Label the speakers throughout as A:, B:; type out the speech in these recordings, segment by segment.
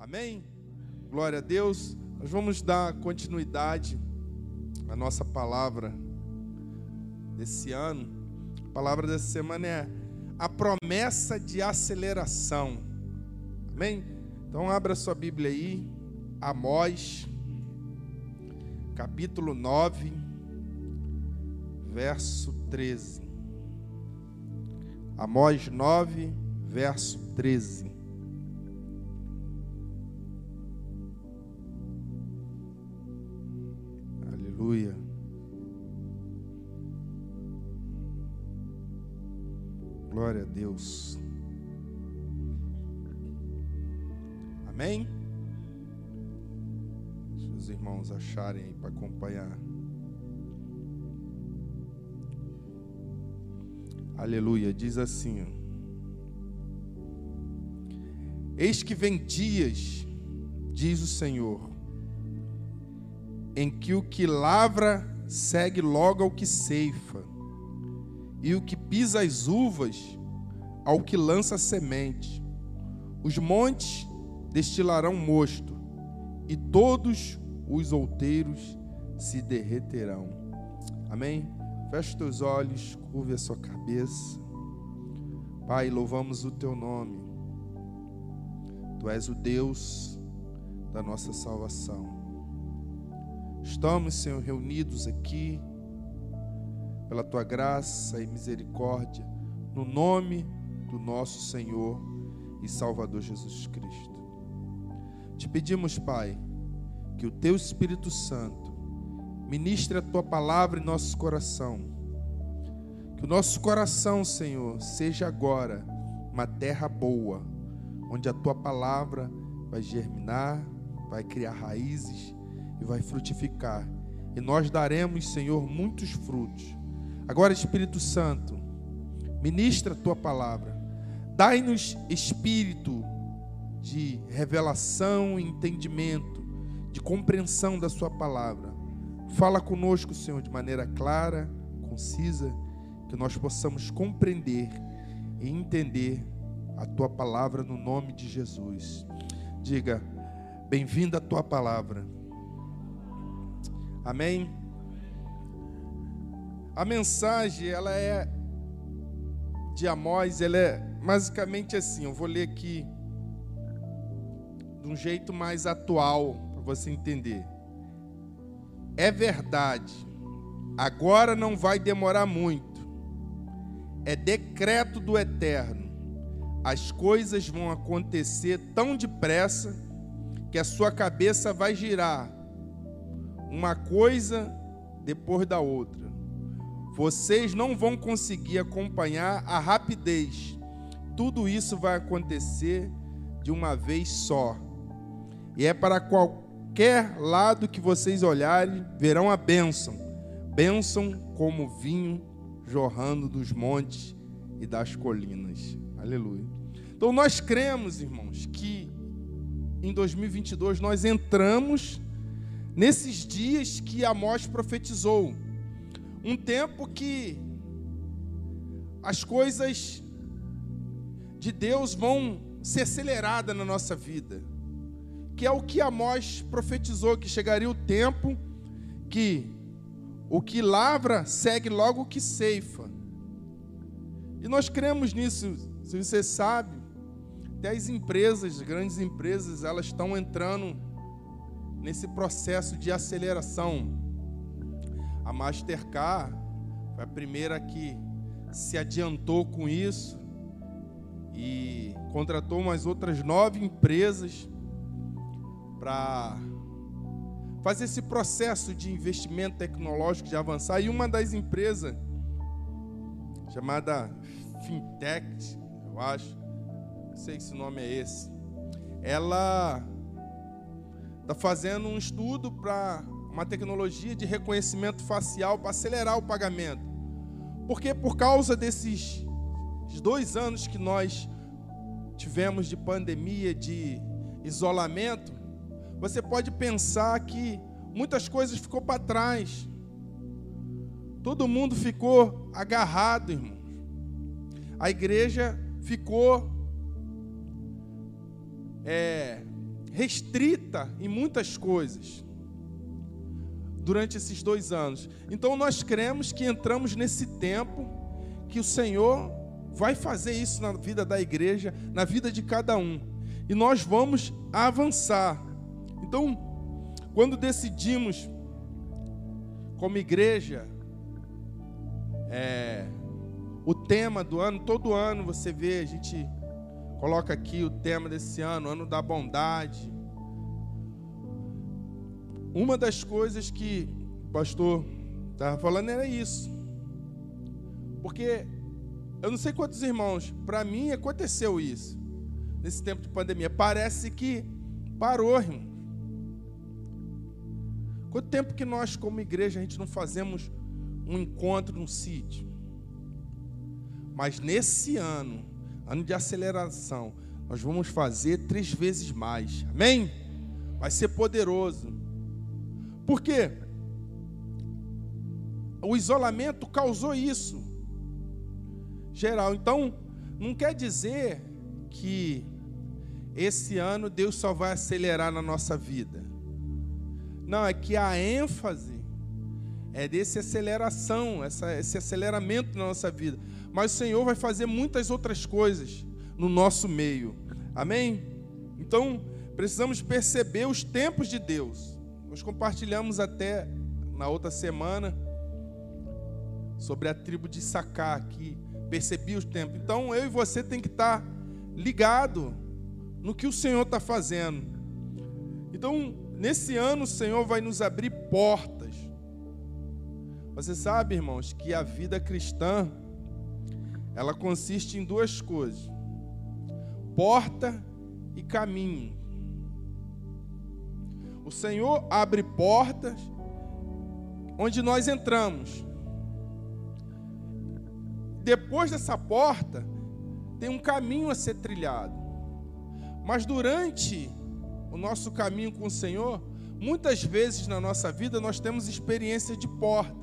A: Amém? Glória a Deus. Nós vamos dar continuidade à nossa palavra desse ano. A palavra dessa semana é a promessa de aceleração. Amém? Então abra sua Bíblia aí, Amós, capítulo 9, verso 13. Amós 9, verso 13. Aleluia. Glória a Deus. Amém? Deixa os irmãos acharem aí para acompanhar. Aleluia. Diz assim: Eis que vem dias, diz o Senhor, em que o que lavra segue logo ao que ceifa, e o que pisa as uvas ao que lança semente. Os montes destilarão mosto, e todos os outeiros se derreterão. Amém? Feche teus olhos, curve a sua cabeça. Pai, louvamos o teu nome. Tu és o Deus da nossa salvação. Estamos, Senhor, reunidos aqui pela tua graça e misericórdia, no nome do nosso Senhor e Salvador Jesus Cristo. Te pedimos, Pai, que o teu Espírito Santo ministre a tua palavra em nosso coração. Que o nosso coração, Senhor, seja agora uma terra boa, onde a tua palavra vai germinar, vai criar raízes e vai frutificar. E nós daremos, Senhor, muitos frutos. Agora, Espírito Santo, ministra a tua palavra. Dai-nos espírito de revelação e entendimento, de compreensão da sua palavra. Fala conosco, Senhor, de maneira clara, concisa, que nós possamos compreender e entender a tua palavra no nome de Jesus. Diga, bem-vinda a tua palavra. Amém? A mensagem, ela é de Amós, ela é basicamente assim, eu vou ler aqui de um jeito mais atual para você entender. É verdade. Agora não vai demorar muito. É decreto do eterno. As coisas vão acontecer tão depressa que a sua cabeça vai girar uma coisa depois da outra. Vocês não vão conseguir acompanhar a rapidez. Tudo isso vai acontecer de uma vez só. E é para qualquer lado que vocês olharem, verão a bênção. Bênção como vinho jorrando dos montes e das colinas. Aleluia. Então nós cremos, irmãos, que em 2022 nós entramos nesses dias que Amós profetizou. Um tempo que as coisas de Deus vão ser aceleradas na nossa vida. Que é o que Amós profetizou, que chegaria o tempo que o que lavra segue logo o que ceifa. E nós cremos nisso, se você sabe, até as empresas, grandes empresas, elas estão entrando nesse processo de aceleração. A Mastercard foi a primeira que se adiantou com isso e contratou umas outras nove empresas para fazer esse processo de investimento tecnológico, de avançar. E uma das empresas, chamada Fintech, eu acho, não sei se o nome é esse, ela está fazendo um estudo para uma tecnologia de reconhecimento facial para acelerar o pagamento. Porque por causa desses dois anos que nós tivemos de pandemia, de isolamento, você pode pensar que muitas coisas ficou para trás. Todo mundo ficou agarrado, irmãos. A igreja ficou é, restrita em muitas coisas durante esses dois anos. Então nós cremos que entramos nesse tempo que o Senhor vai fazer isso na vida da igreja, na vida de cada um. E nós vamos avançar. Então, quando decidimos, como igreja, é, o tema do ano, todo ano você vê, a gente coloca aqui o tema desse ano, ano da bondade. Uma das coisas que o pastor estava falando era isso. Porque eu não sei quantos irmãos, para mim aconteceu isso. Nesse tempo de pandemia. Parece que parou, irmão. Quanto tempo que nós, como igreja, a gente não fazemos um encontro num sítio? Mas nesse ano, ano de aceleração, nós vamos fazer três vezes mais. Amém? Vai ser poderoso. Por quê? O isolamento causou isso geral. Então, não quer dizer que esse ano Deus só vai acelerar na nossa vida. Não, é que a ênfase é desse aceleração, essa, esse aceleramento na nossa vida. Mas o Senhor vai fazer muitas outras coisas no nosso meio. Amém? Então, precisamos perceber os tempos de Deus. Nós compartilhamos até na outra semana sobre a tribo de Sacar, que percebi os tempos. Então eu e você tem que estar ligado no que o Senhor está fazendo. Então, nesse ano, o Senhor vai nos abrir portas. Você sabe, irmãos, que a vida cristã ela consiste em duas coisas: porta e caminho. O Senhor abre portas onde nós entramos. Depois dessa porta, tem um caminho a ser trilhado. Mas durante o nosso caminho com o Senhor, muitas vezes na nossa vida nós temos experiência de porta.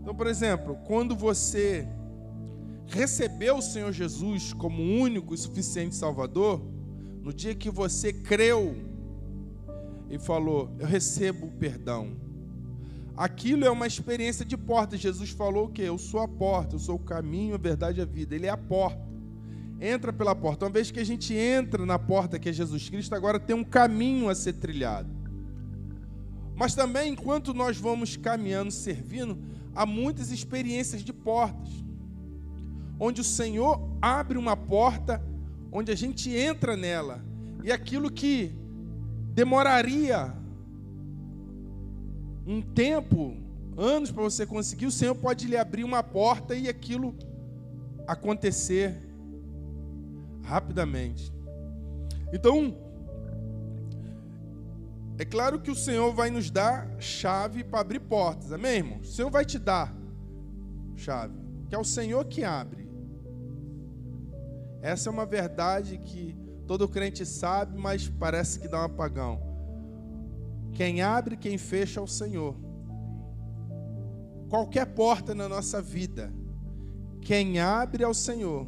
A: Então, por exemplo, quando você recebeu o Senhor Jesus como único e suficiente Salvador, no dia que você creu e falou: Eu recebo o perdão, Aquilo é uma experiência de porta. Jesus falou o quê? Eu sou a porta, eu sou o caminho, a verdade e a vida. Ele é a porta. Entra pela porta. Uma vez que a gente entra na porta que é Jesus Cristo, agora tem um caminho a ser trilhado. Mas também, enquanto nós vamos caminhando, servindo, há muitas experiências de portas. Onde o Senhor abre uma porta, onde a gente entra nela. E aquilo que demoraria um tempo, anos para você conseguir, o Senhor pode lhe abrir uma porta e aquilo acontecer rapidamente. Então, é claro que o Senhor vai nos dar chave para abrir portas, amém, irmão? O Senhor vai te dar chave, que é o Senhor que abre. Essa é uma verdade que todo crente sabe, mas parece que dá um apagão. Quem abre, quem fecha é o Senhor. Qualquer porta na nossa vida, quem abre é o Senhor.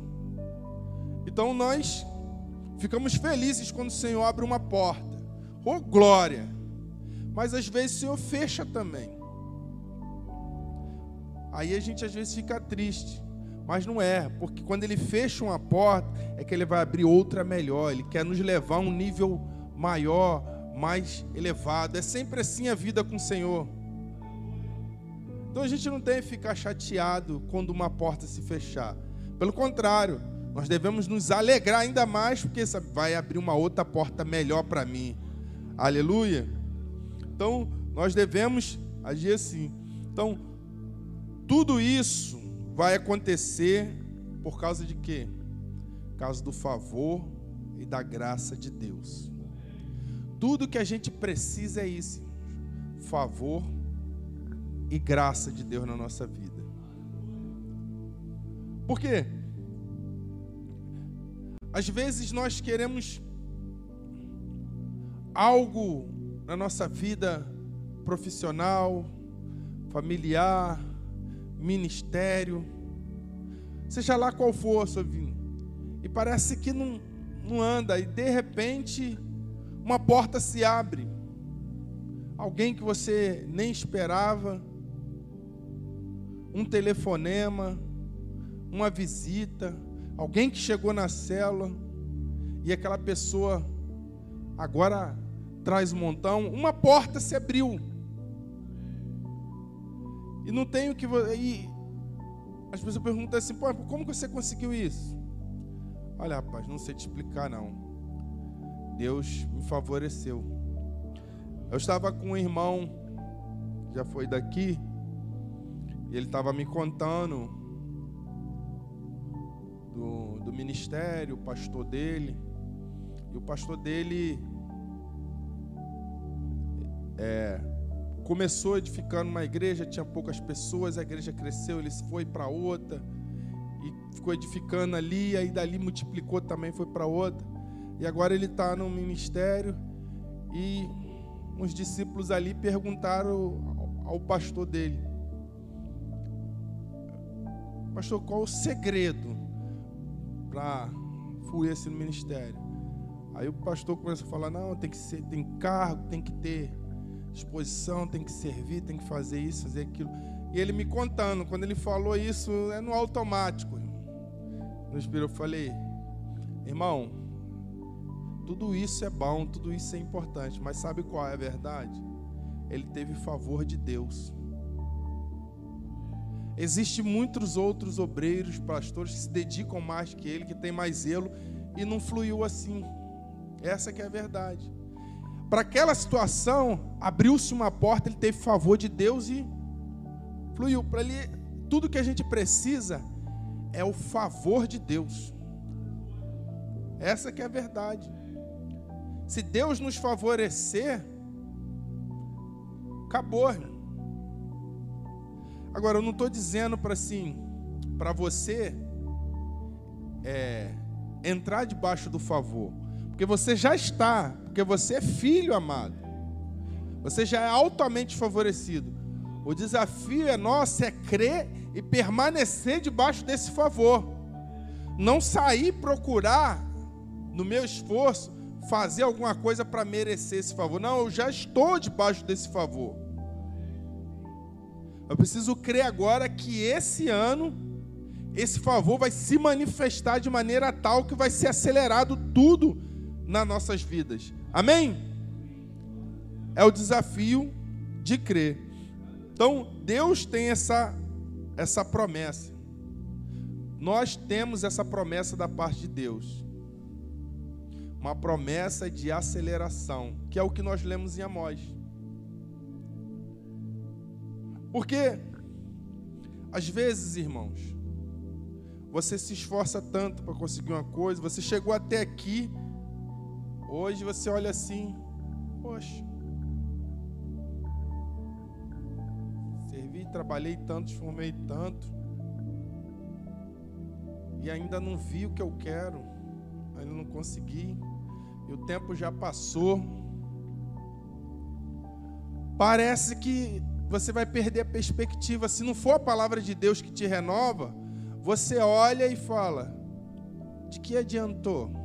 A: Então nós ficamos felizes quando o Senhor abre uma porta. Oh glória! Mas às vezes o Senhor fecha também. Aí a gente às vezes fica triste. Mas não é, porque quando ele fecha uma porta, é que ele vai abrir outra melhor. Ele quer nos levar a um nível maior, mais elevado. É sempre assim a vida com o Senhor. Então a gente não tem que ficar chateado quando uma porta se fechar. Pelo contrário, nós devemos nos alegrar ainda mais, porque vai abrir uma outra porta melhor para mim. Aleluia. Então, nós devemos agir assim. Então, tudo isso vai acontecer por causa de quê? Por causa do favor e da graça de Deus. Tudo que a gente precisa é isso: favor e graça de Deus na nossa vida. Por quê? Às vezes nós queremos algo na nossa vida profissional, familiar, ministério, seja lá qual for vida, e parece que não, não anda, e de repente uma porta se abre. Alguém que você nem esperava, um telefonema, uma visita, alguém que chegou na célula e aquela pessoa agora traz um montão, uma porta se abriu. E não tem o que. E as pessoas perguntam assim: Pô, como você conseguiu isso? Olha, rapaz, não sei te explicar não. Deus me favoreceu. Eu estava com um irmão, já foi daqui, e ele estava me contando do, do ministério, o pastor dele. E o pastor dele é, começou edificando uma igreja, tinha poucas pessoas, a igreja cresceu, ele foi para outra e ficou edificando ali, aí dali multiplicou também, foi para outra. E agora ele está no ministério e uns discípulos ali perguntaram ao pastor dele: Pastor, qual o segredo para fluir esse ministério? Aí o pastor começa a falar: não, tem que ser, tem cargo, tem que ter disposição, tem que servir, tem que fazer isso, fazer aquilo. E ele me contando, quando ele falou isso, é no automático. No espírito eu falei: irmão, tudo isso é bom, tudo isso é importante, mas sabe qual é a verdade? Ele teve favor de Deus. Existem muitos outros obreiros, pastores que se dedicam mais que ele, que tem mais zelo e não fluiu assim. Essa que é a verdade. Para aquela situação, abriu-se uma porta, ele teve favor de Deus e fluiu. Para ele, tudo que a gente precisa é o favor de Deus. Essa que é a verdade. Se Deus nos favorecer, acabou. Agora, eu não estou dizendo para assim, para você é, entrar debaixo do favor. Porque você já está, porque você é filho amado. Você já é altamente favorecido. O desafio é nosso é crer e permanecer debaixo desse favor. Não sair procurar no meu esforço fazer alguma coisa para merecer esse favor. Não, eu já estou debaixo desse favor. Eu preciso crer agora que esse ano esse favor vai se manifestar de maneira tal que vai ser acelerado tudo nas nossas vidas. Amém? É o desafio de crer. Então, Deus tem essa, essa promessa. Nós temos essa promessa da parte de Deus. Uma promessa de aceleração, que é o que nós lemos em Amós. Porque, às vezes, irmãos, você se esforça tanto para conseguir uma coisa, você chegou até aqui Hoje você olha assim, poxa, servi, trabalhei tanto, formei tanto, e ainda não vi o que eu quero, ainda não consegui, e o tempo já passou. Parece que você vai perder a perspectiva. Se não for a palavra de Deus que te renova, você olha e fala: de que adiantou?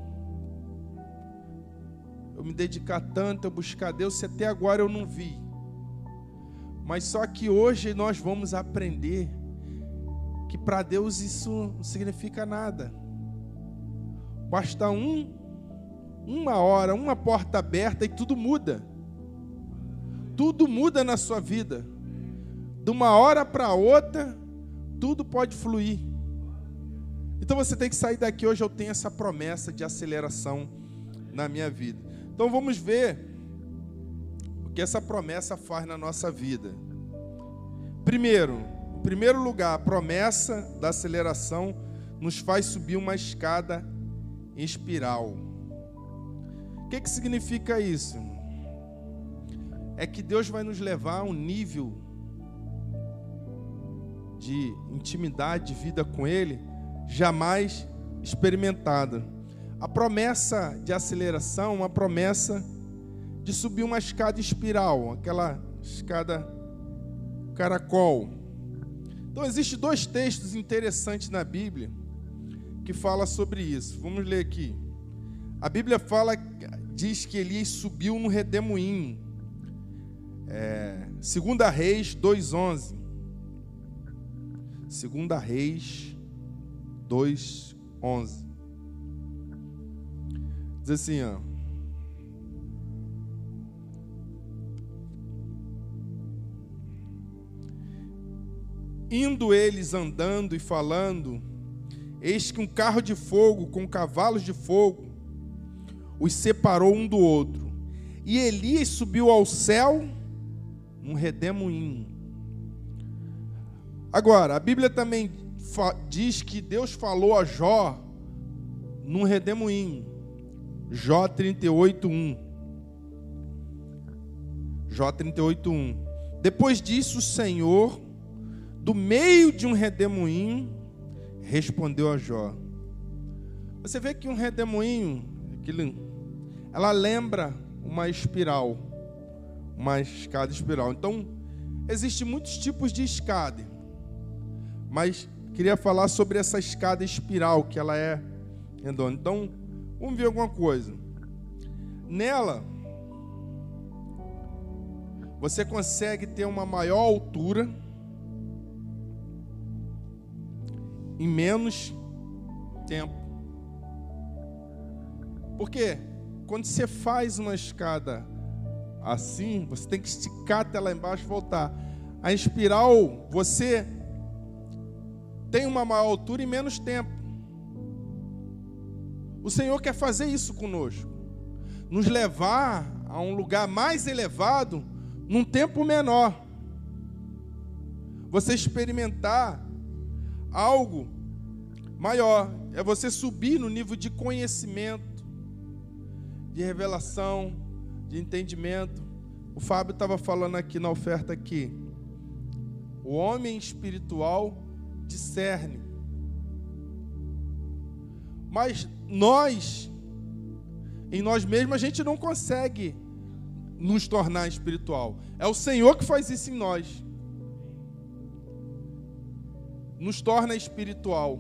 A: Eu me dedicar tanto, eu buscar Deus, se até agora eu não vi. Mas só que hoje nós vamos aprender que para Deus isso não significa nada. Basta um, uma hora, uma porta aberta e tudo muda. Tudo muda na sua vida. De uma hora para outra, tudo pode fluir. Então você tem que sair daqui hoje. Eu tenho essa promessa de aceleração na minha vida. Então vamos ver o que essa promessa faz na nossa vida. Primeiro, em primeiro lugar, a promessa da aceleração nos faz subir uma escada em espiral. O que, que significa isso? É que Deus vai nos levar a um nível de intimidade, de vida com Ele, jamais experimentado. A promessa de aceleração, uma promessa de subir uma escada espiral, aquela escada caracol. Então existem dois textos interessantes na Bíblia que fala sobre isso. Vamos ler aqui. A Bíblia fala diz que Elias subiu no redemoinho. É, Segunda Reis 2:11. Segunda Reis 2:11. Diz assim, ó. Indo eles andando e falando, eis que um carro de fogo com cavalos de fogo os separou um do outro. E Elias subiu ao céu num redemoinho. Agora, a Bíblia também diz que Deus falou a Jó num redemoinho. Jó 38:1. Jó 38:1. Depois disso, o Senhor, do meio de um redemoinho, respondeu a Jó. Você vê que um redemoinho, aquilo, ela lembra uma espiral, uma escada espiral. Então, existem muitos tipos de escada, mas queria falar sobre essa escada espiral que ela é redonda. Então, vamos ver alguma coisa. Nela, você consegue ter uma maior altura em menos tempo. Por quê? Quando você faz uma escada assim, você tem que esticar até lá embaixo e voltar. A espiral, você tem uma maior altura e menos tempo. O Senhor quer fazer isso conosco, nos levar a um lugar mais elevado num tempo menor. Você experimentar algo maior, é você subir no nível de conhecimento, de revelação, de entendimento. O Fábio estava falando aqui na oferta aqui. O homem espiritual discerne. Mas nós, em nós mesmos, a gente não consegue nos tornar espiritual. É o Senhor que faz isso em nós. Nos torna espiritual.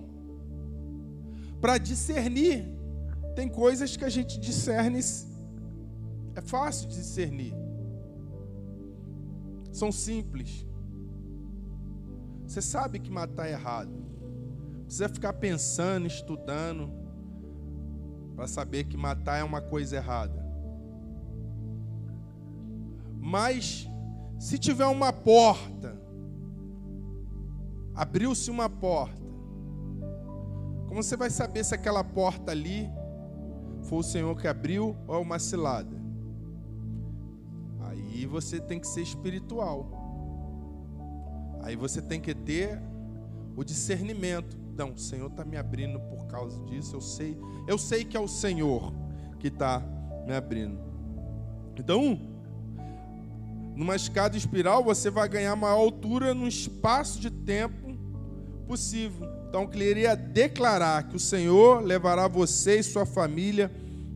A: Para discernir, tem coisas que a gente discerne, é fácil discernir. São simples. Você sabe que matar é errado. Precisa ficar pensando, estudando, para saber que matar é uma coisa errada. Mas, se tiver uma porta, abriu-se uma porta, como você vai saber se aquela porta ali foi o Senhor que abriu ou é uma cilada? Aí você tem que ser espiritual. Aí você tem que ter o discernimento. Não, o Senhor está me abrindo por causa disso. Eu sei, eu sei que é o Senhor que está me abrindo. Então, numa escada espiral, você vai ganhar maior altura no espaço de tempo possível. Então, eu queria declarar que o Senhor levará você e sua família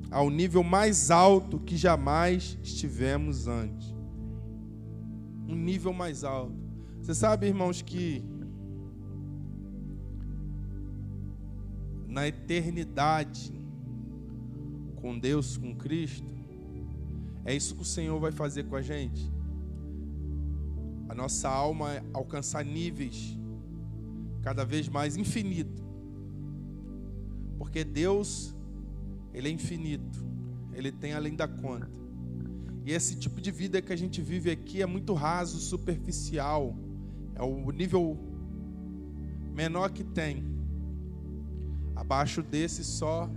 A: ao nível mais alto que jamais estivemos antes. Um nível mais alto. Você sabe, irmãos, que na eternidade com Deus, com Cristo, é isso que o Senhor vai fazer com a gente. A nossa alma alcançar níveis cada vez mais infinito. Porque Deus, ele é infinito. Ele tem além da conta. E esse tipo de vida que a gente vive aqui é muito raso, superficial é o nível menor que tem. Abaixo desse só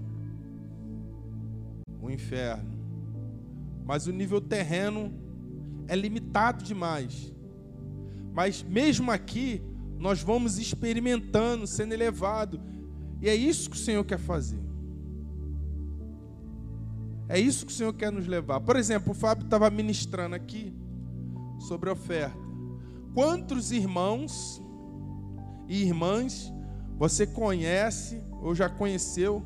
A: o inferno. Mas o nível terreno é limitado demais. Mas mesmo aqui, nós vamos experimentando, sendo elevado. E é isso que o Senhor quer fazer. É isso que o Senhor quer nos levar. Por exemplo, o Fábio estava ministrando aqui sobre oferta. Quantos irmãos e irmãs você conhece ou já conheceu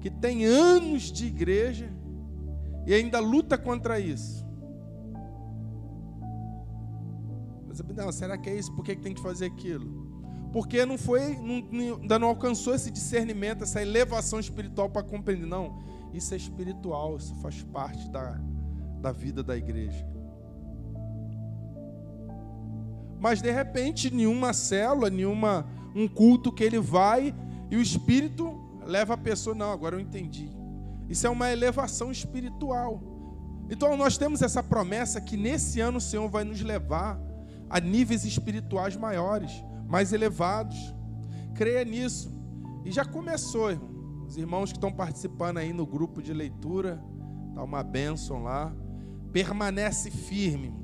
A: que tem anos de igreja e ainda luta contra isso? Não, será que é isso? Por que tem que fazer aquilo? Porque não foi, não, ainda não alcançou esse discernimento, essa elevação espiritual para compreender. Não, Isso é espiritual, isso faz parte da, da vida da igreja. Mas de repente, nenhuma célula, nenhuma um culto que ele vai e o espírito leva a pessoa, não, agora eu entendi. Isso é uma elevação espiritual. Então nós temos essa promessa que nesse ano o Senhor vai nos levar a níveis espirituais maiores, mais elevados. Creia nisso. E já começou, irmão. Os irmãos que estão participando aí no grupo de leitura, tá uma bênção lá. Permanece firme.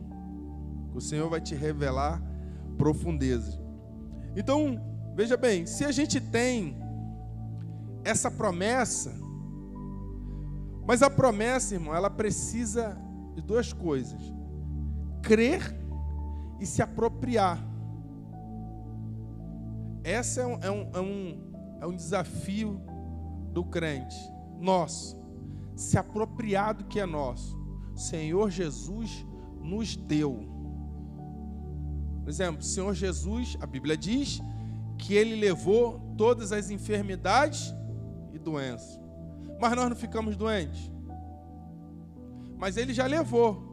A: O Senhor vai te revelar profundezas. Então, veja bem, se a gente tem essa promessa, mas a promessa, irmão, ela precisa de duas coisas: crer e se apropriar. Esse é um, é um, é um, é um desafio do crente, nosso, se apropriar do que é nosso. Senhor Jesus nos deu. Por exemplo, Senhor Jesus, a Bíblia diz que ele levou todas as enfermidades e doenças. Mas nós não ficamos doentes. Mas ele já levou.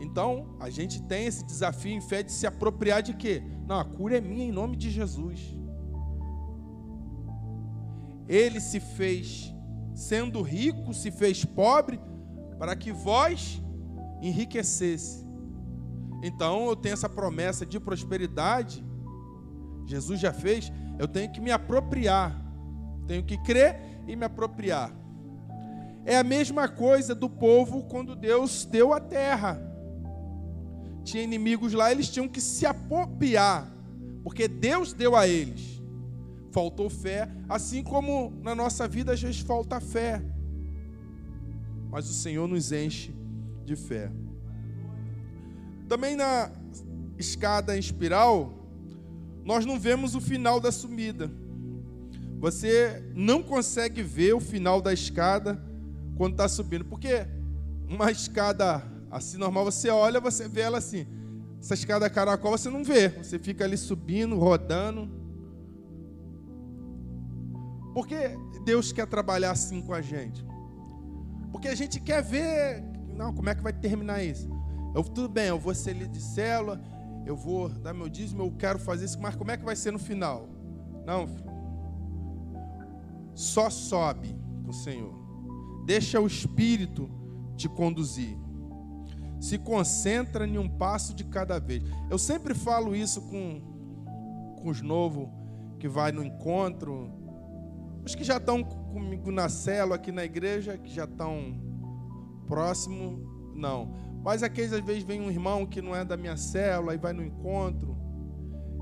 A: Então, a gente tem esse desafio em fé de se apropriar de quê? Não, a cura é minha em nome de Jesus. Ele se fez, sendo rico, se fez pobre, para que vós enriquecesse. Então, eu tenho essa promessa de prosperidade. Jesus já fez, eu tenho que me apropriar. Tenho que crer e me apropriar. É a mesma coisa do povo quando Deus deu a terra. Tinha inimigos lá, eles tinham que se apropriar, porque Deus deu a eles. Faltou fé, assim como na nossa vida às vezes falta fé. Mas o Senhor nos enche de fé. Também na escada em espiral, nós não vemos o final da subida. Você não consegue ver o final da escada quando está subindo, porque uma escada assim normal, você olha, você vê ela assim. Essa escada caracol você não vê, você fica ali subindo, rodando. Por que Deus quer trabalhar assim com a gente? Porque a gente quer ver, não, como é que vai terminar isso? Eu, tudo bem, eu vou ser líder de célula, eu vou dar meu dízimo, eu quero fazer isso, mas como é que vai ser no final? Não, filho só sobe o Senhor. Deixa o Espírito te conduzir. Se concentra em um passo de cada vez. Eu sempre falo isso com, com os novos que vai no encontro. Os que já estão comigo na célula aqui na igreja, que já estão próximo, não. Mas aqueles às vezes vem um irmão que não é da minha célula e vai no encontro.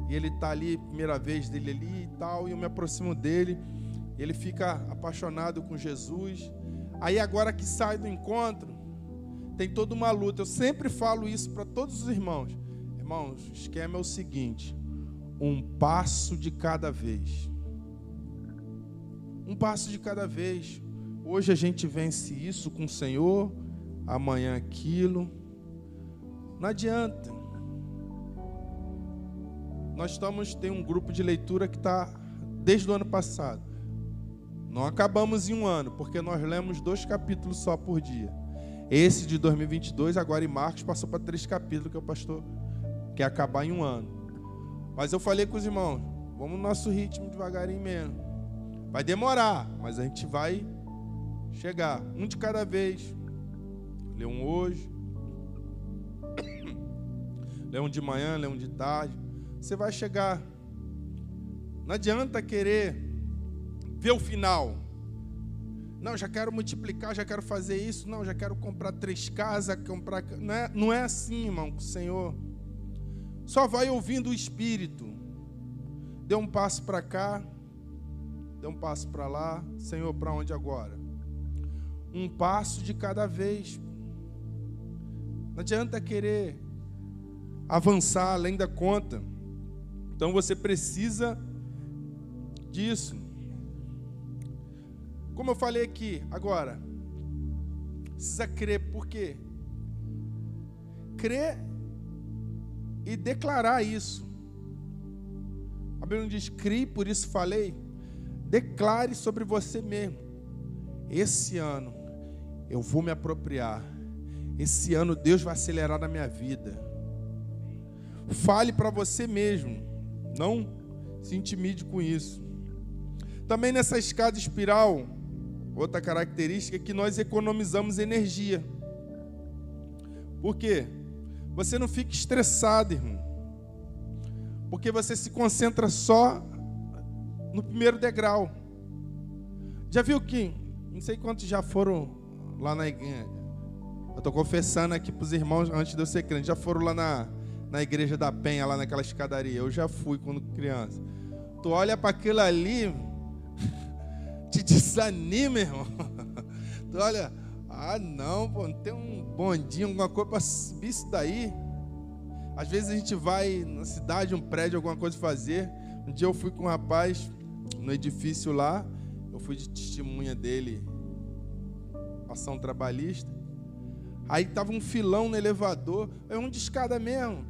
A: E ele está ali, primeira vez dele ali e tal, e eu me aproximo dele ele fica apaixonado com Jesus. Aí agora que sai do encontro, tem toda uma luta. Eu sempre falo isso para todos os irmãos. Irmãos, o esquema é o seguinte: um passo de cada vez. Um passo de cada vez. Hoje a gente vence isso com o Senhor, amanhã aquilo. Não adianta. Nós estamos tem um grupo de leitura que está desde o ano passado. Não acabamos em um ano, porque nós lemos dois capítulos só por dia. Esse de 2022, agora em Marcos, passou para três capítulos que o pastor quer acabar em um ano. Mas eu falei com os irmãos, vamos no nosso ritmo devagarinho mesmo. Vai demorar, mas a gente vai chegar. Um de cada vez. Lê um hoje. Lê um de manhã, lê um de tarde. Você vai chegar. Não adianta querer ver o final. Não, já quero multiplicar, já quero fazer isso. Não, já quero comprar três casas, comprar. Não é, não é assim, irmão, Senhor. Só vai ouvindo o Espírito. Dê um passo para cá, dê um passo para lá. Senhor, para onde agora? Um passo de cada vez. Não adianta querer avançar além da conta. Então você precisa disso. Como eu falei aqui, agora, precisa crer, por quê? Crer e declarar isso. A Bíblia diz, crie, por isso falei. Declare sobre você mesmo. Esse ano Eu vou me apropriar. Esse ano Deus vai acelerar na minha vida. Fale para você mesmo. Não se intimide com isso. Também nessa escada espiral, outra característica é que nós economizamos energia. Por quê? Você não fica estressado, irmão. Porque você se concentra só no primeiro degrau. Já viu que, não sei quantos já foram lá na igreja. Eu estou confessando aqui para os irmãos antes de eu ser crente. Já foram lá na, na igreja da Penha, lá naquela escadaria. Eu já fui quando criança. Tu olha para aquilo ali, te desanima, irmão. Tu olha, ah não, pô, não tem um bondinho, alguma coisa para subir isso daí. Às vezes a gente vai na cidade, um prédio, alguma coisa fazer. Um dia eu fui com um rapaz no edifício lá, eu fui de testemunha dele, ação trabalhista. Aí tava um filão no elevador, é um de escada mesmo.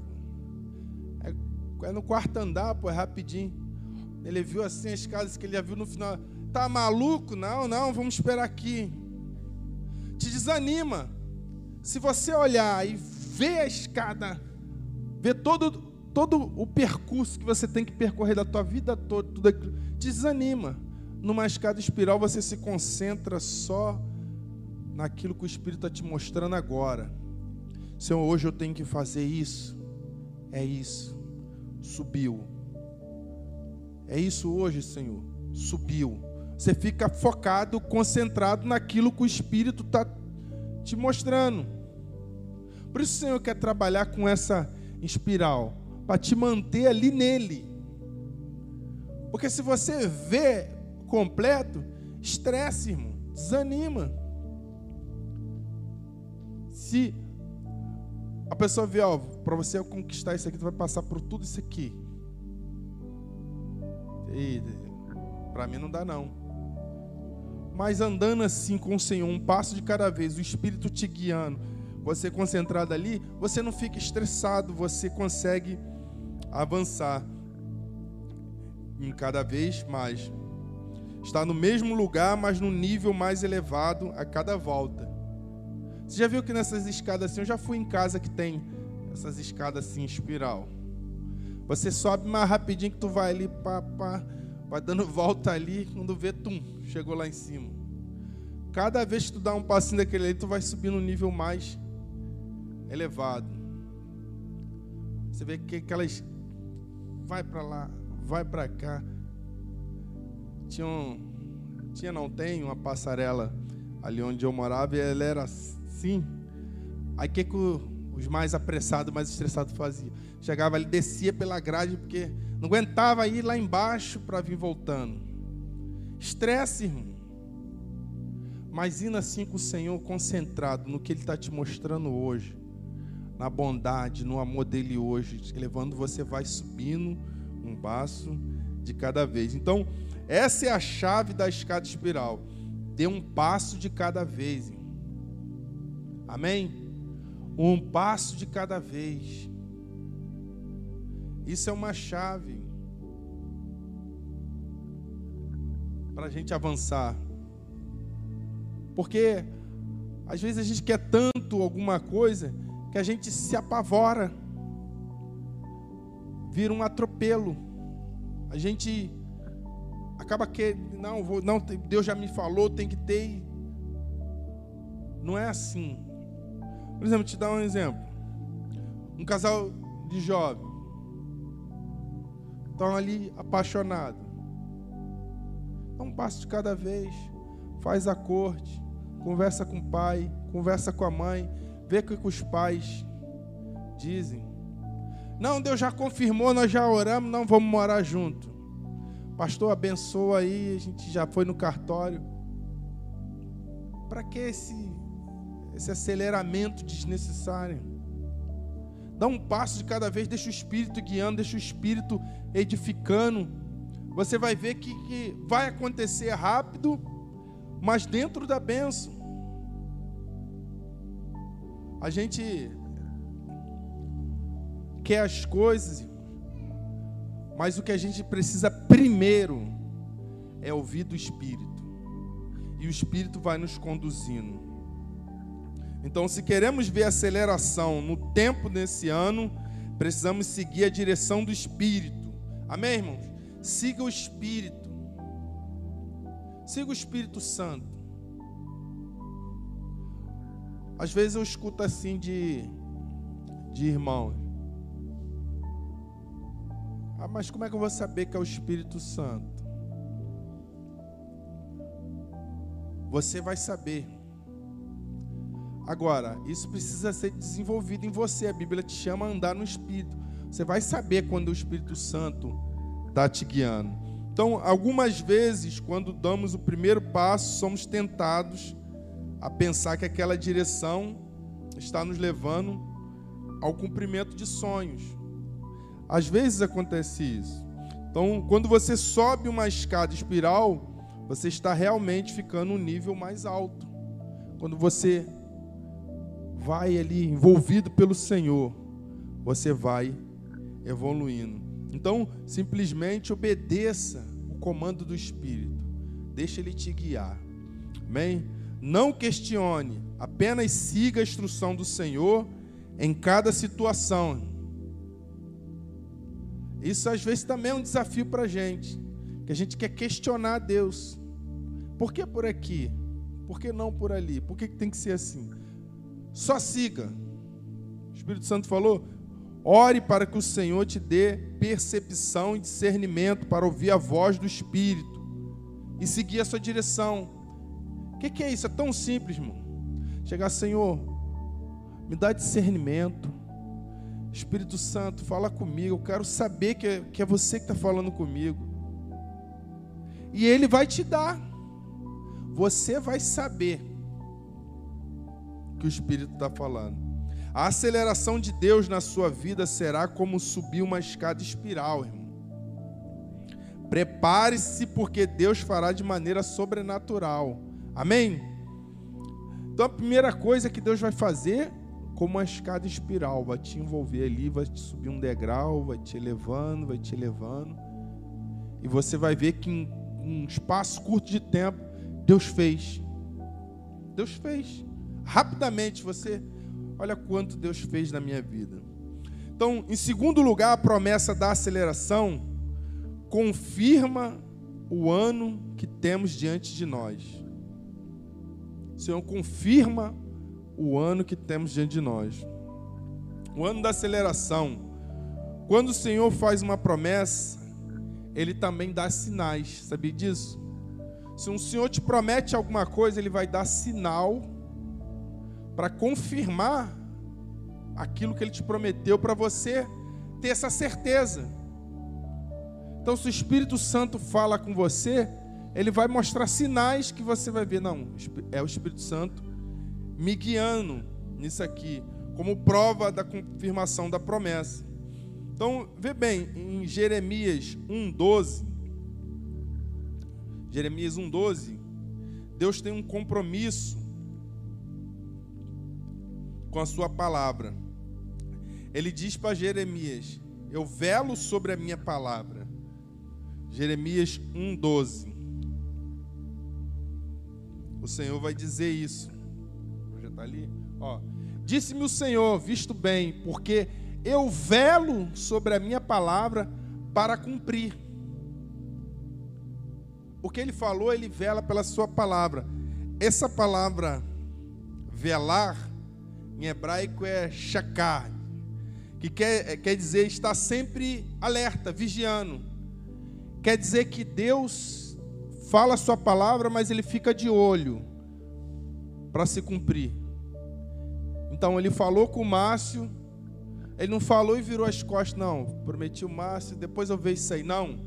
A: É, é no quarto andar, pô, é rapidinho. Ele viu assim as escadas que ele já viu no final. Tá maluco? Não, não, vamos esperar aqui. Te desanima. Se você olhar e ver a escada, ver todo, todo o percurso que você tem que percorrer da tua vida toda, tudo aquilo, desanima. Numa escada espiral você se concentra só naquilo que o Espírito está te mostrando agora. Senhor, hoje eu tenho que fazer isso. É isso. Subiu. É isso hoje, Senhor. Subiu. Você fica focado, concentrado naquilo que o Espírito está te mostrando. Por isso o Senhor quer trabalhar com essa espiral, para te manter ali nele. Porque se você vê completo, estresse, irmão, desanima. Se a pessoa vê, ó, para você conquistar isso aqui, tu vai passar por tudo isso aqui. Para mim não dá não. Mas andando assim com o Senhor, um passo de cada vez, o Espírito te guiando, você concentrado ali, você não fica estressado, você consegue avançar em cada vez mais. Está no mesmo lugar, mas no nível mais elevado a cada volta. Você já viu que nessas escadas assim, eu já fui em casa que tem essas escadas assim, espiral. Você sobe mais rapidinho que tu vai ali, pá, pá, vai dando volta ali, quando vê, tum, chegou lá em cima. Cada vez que tu dá um passinho daquele ali, tu vai subir no nível mais elevado. Você vê que aquelas vai para lá, vai para cá. Tinha um, tinha não tem uma passarela ali onde eu morava e ela era assim. Aí que que os mais apressados, mais estressados faziam? Chegava ali, descia pela grade porque não aguentava ir lá embaixo para vir voltando. Estresse, irmão. Mas indo assim com o Senhor concentrado no que Ele está te mostrando hoje, na bondade, no amor dele hoje, levando você vai subindo um passo de cada vez. Então, essa é a chave da escada espiral. Dê um passo de cada vez. Irmão. Amém? Um passo de cada vez. Isso é uma chave para a gente avançar. Porque às vezes a gente quer tanto alguma coisa que a gente se apavora, vira um atropelo. A gente acaba que não vou, não Deus já me falou, tem que ter. Não é assim. Por exemplo, te dar um exemplo. Um casal de jovem estão ali apaixonados. Dá um passo de cada vez. Faz a corte, conversa com o pai, conversa com a mãe, Vê o que os pais dizem. Não, Deus já confirmou, nós já oramos, não vamos morar junto. Pastor, abençoa aí, a gente já foi no cartório. Para que esse, esse aceleramento desnecessário? Dá um passo de cada vez, deixa o Espírito guiando, deixa o Espírito edificando. Você vai ver que, que vai acontecer rápido, mas dentro da bênção. A gente quer as coisas, mas o que a gente precisa primeiro é ouvir do Espírito. E o Espírito vai nos conduzindo. Então, se queremos ver aceleração no tempo desse ano, precisamos seguir a direção do Espírito. Amém, irmãos? Siga o Espírito. Siga o Espírito Santo. Às vezes eu escuto assim de, de irmãos. Ah, mas como é que eu vou saber que é o Espírito Santo? Você vai saber. Agora, isso precisa ser desenvolvido em você. A Bíblia te chama a andar no Espírito. Você vai saber quando o Espírito Santo está te guiando. Então, algumas vezes, quando damos o primeiro passo, somos tentados a pensar que aquela direção está nos levando ao cumprimento de sonhos. Às vezes acontece isso. Então, quando você sobe uma escada espiral, você está realmente ficando um nível mais alto. Quando você vai ali envolvido pelo Senhor, você vai evoluindo. Então, simplesmente obedeça o comando do Espírito. Deixa ele te guiar. Amém? Não questione, apenas siga a instrução do Senhor em cada situação. Isso às vezes também é um desafio para a gente, que a gente quer questionar Deus. Por que por aqui? Por que não por ali? Por que tem que ser assim? Só siga. O Espírito Santo falou: ore para que o Senhor te dê percepção e discernimento para ouvir a voz do Espírito e seguir a sua direção. O que, que é isso? É tão simples, irmão. Chegar, Senhor, me dá discernimento. Espírito Santo, fala comigo. Eu quero saber que é, que é você que está falando comigo. E Ele vai te dar. Você vai saber que o Espírito está falando. A aceleração de Deus na sua vida será como subir uma escada espiral, irmão. Prepare-se, porque Deus fará de maneira sobrenatural. Amém? Então a primeira coisa que Deus vai fazer, como uma escada espiral, vai te envolver ali, vai te subir um degrau, vai te elevando, vai te elevando. E você vai ver que em um espaço curto de tempo, Deus fez. Deus fez. Rapidamente você, olha quanto Deus fez na minha vida. Então, em segundo lugar, a promessa da aceleração confirma o ano que temos diante de nós. O Senhor confirma o ano que temos diante de nós. O ano da aceleração. Quando o Senhor faz uma promessa, Ele também dá sinais. Sabia disso? Se um Senhor te promete alguma coisa, Ele vai dar sinal para confirmar aquilo que ele te prometeu para você ter essa certeza. Então, se o Espírito Santo fala com você, ele vai mostrar sinais que você vai ver. Não, é o Espírito Santo me guiando nisso aqui, como prova da confirmação da promessa. Então, vê bem, em Jeremias 1,12, Jeremias 1,12, Deus tem um compromisso com a sua palavra. Ele diz para Jeremias: Eu velo sobre a minha palavra. Jeremias 1:12. O Senhor vai dizer isso. Já está ali? Ó. Disse-me o Senhor, visto bem, porque eu velo sobre a minha palavra para cumprir. O que ele falou, ele vela pela sua palavra. Essa palavra velar em hebraico é shakar, que quer, quer dizer estar sempre alerta, vigiando. Quer dizer que Deus fala a sua palavra, mas ele fica de olho para se cumprir. Então ele falou com o Márcio, ele não falou e virou as costas, não. Prometi o Márcio, depois eu vejo isso aí. Não.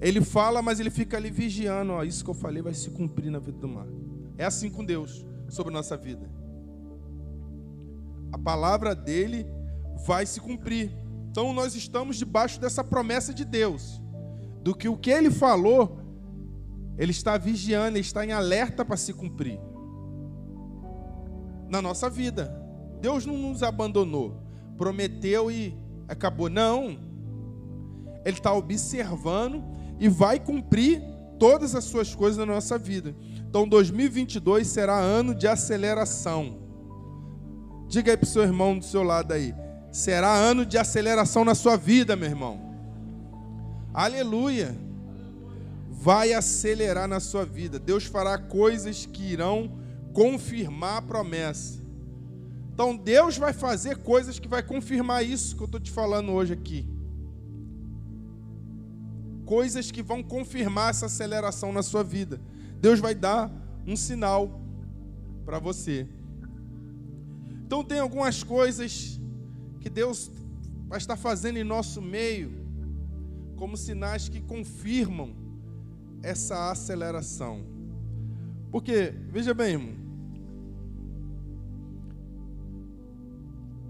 A: Ele fala, mas ele fica ali vigiando. Ó, isso que eu falei vai se cumprir na vida do Márcio. É assim com Deus sobre a nossa vida a palavra dele vai se cumprir. Então nós estamos debaixo dessa promessa de Deus, do que o que ele falou, ele está vigiando, ele está em alerta para se cumprir. Na nossa vida. Deus não nos abandonou, prometeu e acabou. Não. Ele está observando e vai cumprir todas as suas coisas na nossa vida. Então 2022 será ano de aceleração Diga aí para o seu irmão do seu lado aí. Será ano de aceleração na sua vida, meu irmão. Aleluia. Vai acelerar na sua vida. Deus fará coisas que irão confirmar a promessa. Então Deus vai fazer coisas que vai confirmar isso que eu estou te falando hoje aqui. Coisas que vão confirmar essa aceleração na sua vida. Deus vai dar um sinal para você. Então tem algumas coisas que Deus vai estar fazendo em nosso meio, como sinais que confirmam essa aceleração. Porque, veja bem, irmão,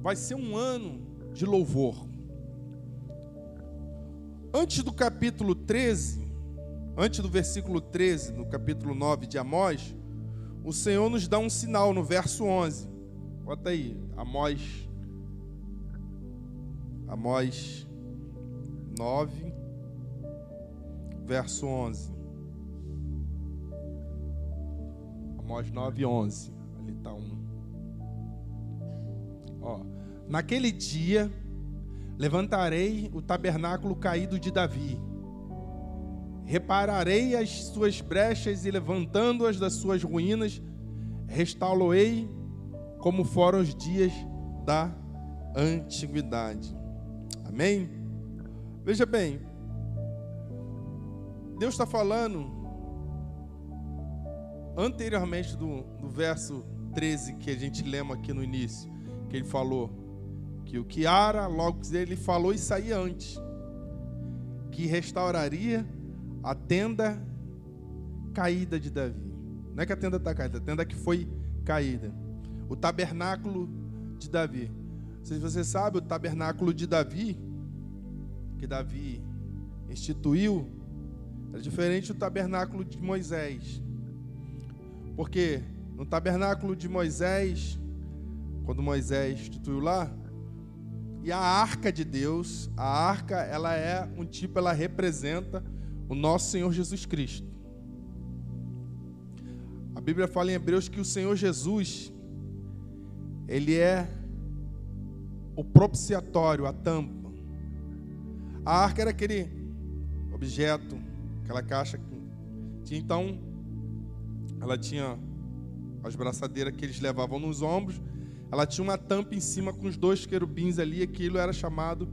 A: vai ser um ano de louvor. Antes do capítulo 13, antes do versículo 13, no capítulo 9 de Amós, o Senhor nos dá um sinal no verso 11. Bota aí, Amós. Amós 9, verso 11. Amós 9, 11. Ali está um. Ó, naquele dia levantarei o tabernáculo caído de Davi. Repararei as suas brechas e levantando-as das suas ruínas, restaurei como foram os dias da antiguidade. Amém? Veja bem, Deus está falando anteriormente do, do verso 13 que a gente lema aqui no início, que ele falou que o que Ara, logo ele falou isso aí antes, que restauraria a tenda caída de Davi. Não é que a tenda está caída, a tenda que foi caída o tabernáculo de Davi. Se você sabe, o tabernáculo de Davi, que Davi instituiu, é diferente do tabernáculo de Moisés. Porque no tabernáculo de Moisés, quando Moisés instituiu lá, e a arca de Deus, a arca, ela é um tipo, ela representa o nosso Senhor Jesus Cristo. A Bíblia fala em Hebreus que o Senhor Jesus, ele é o propiciatório, a tampa. A arca era aquele objeto, aquela caixa que tinha então, ela tinha as braçadeiras que eles levavam nos ombros, ela tinha uma tampa em cima com os dois querubins ali, aquilo era chamado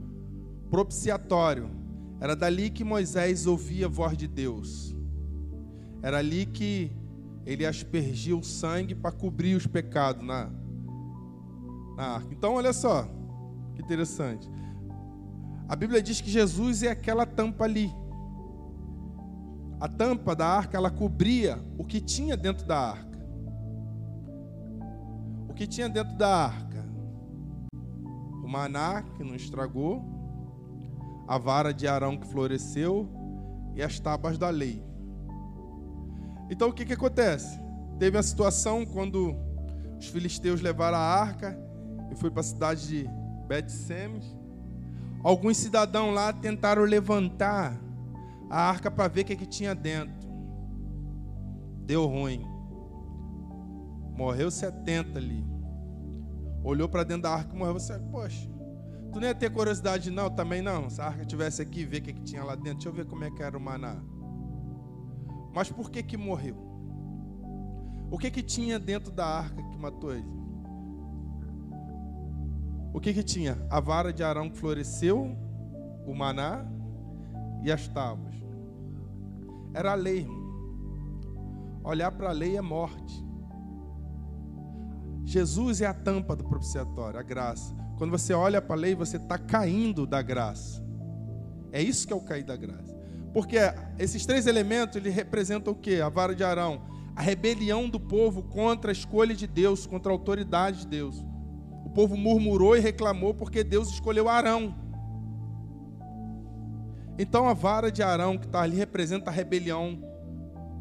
A: propiciatório. Era dali que Moisés ouvia a voz de Deus. Era ali que ele aspergia o sangue para cobrir os pecados na na arca. Então, olha só, que interessante. A Bíblia diz que Jesus é aquela tampa ali. A tampa da arca, ela cobria o que tinha dentro da arca. O que tinha dentro da arca? O maná que não estragou, a vara de Arão que floresceu e as tábuas da lei. Então o que, que acontece? Teve a situação quando os filisteus levaram a arca e foi para a cidade de Bet-Semes. Alguns cidadãos lá tentaram levantar a arca para ver o que, que tinha dentro. Deu ruim. Morreu 70 ali. Olhou para dentro da arca e morreu. Você, poxa, tu não ia ter curiosidade, não? Também não. Se a arca tivesse aqui, ver o que, que tinha lá dentro. Deixa eu ver como é que era o maná. Mas por que que morreu? O que que tinha dentro da arca que matou ele? O que que tinha? A vara de Arão que floresceu, o maná e as tábuas. Era a lei. Olhar para a lei é morte. Jesus é a tampa do propiciatório, a graça. Quando você olha para a lei, você está caindo da graça. É isso que é o cair da graça. Porque esses três elementos, ele representam o que? A vara de Arão. A rebelião do povo contra a escolha de Deus, contra a autoridade de Deus povo murmurou e reclamou porque Deus escolheu Arão. Então a vara de Arão que está ali representa a rebelião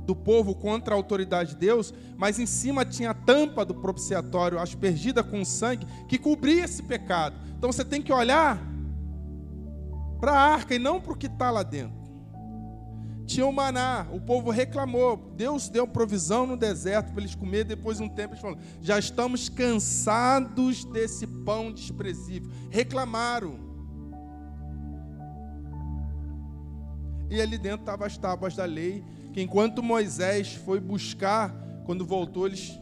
A: do povo contra a autoridade de Deus, mas em cima tinha a tampa do propiciatório aspergida com sangue que cobria esse pecado. Então você tem que olhar para a arca e não para o que está lá dentro. Tinha o maná, o povo reclamou. Deus deu provisão no deserto para eles comer. Depois de um tempo, eles falaram: já estamos cansados desse pão desprezível. Reclamaram. E ali dentro estavam as tábuas da lei, que enquanto Moisés foi buscar, quando voltou, eles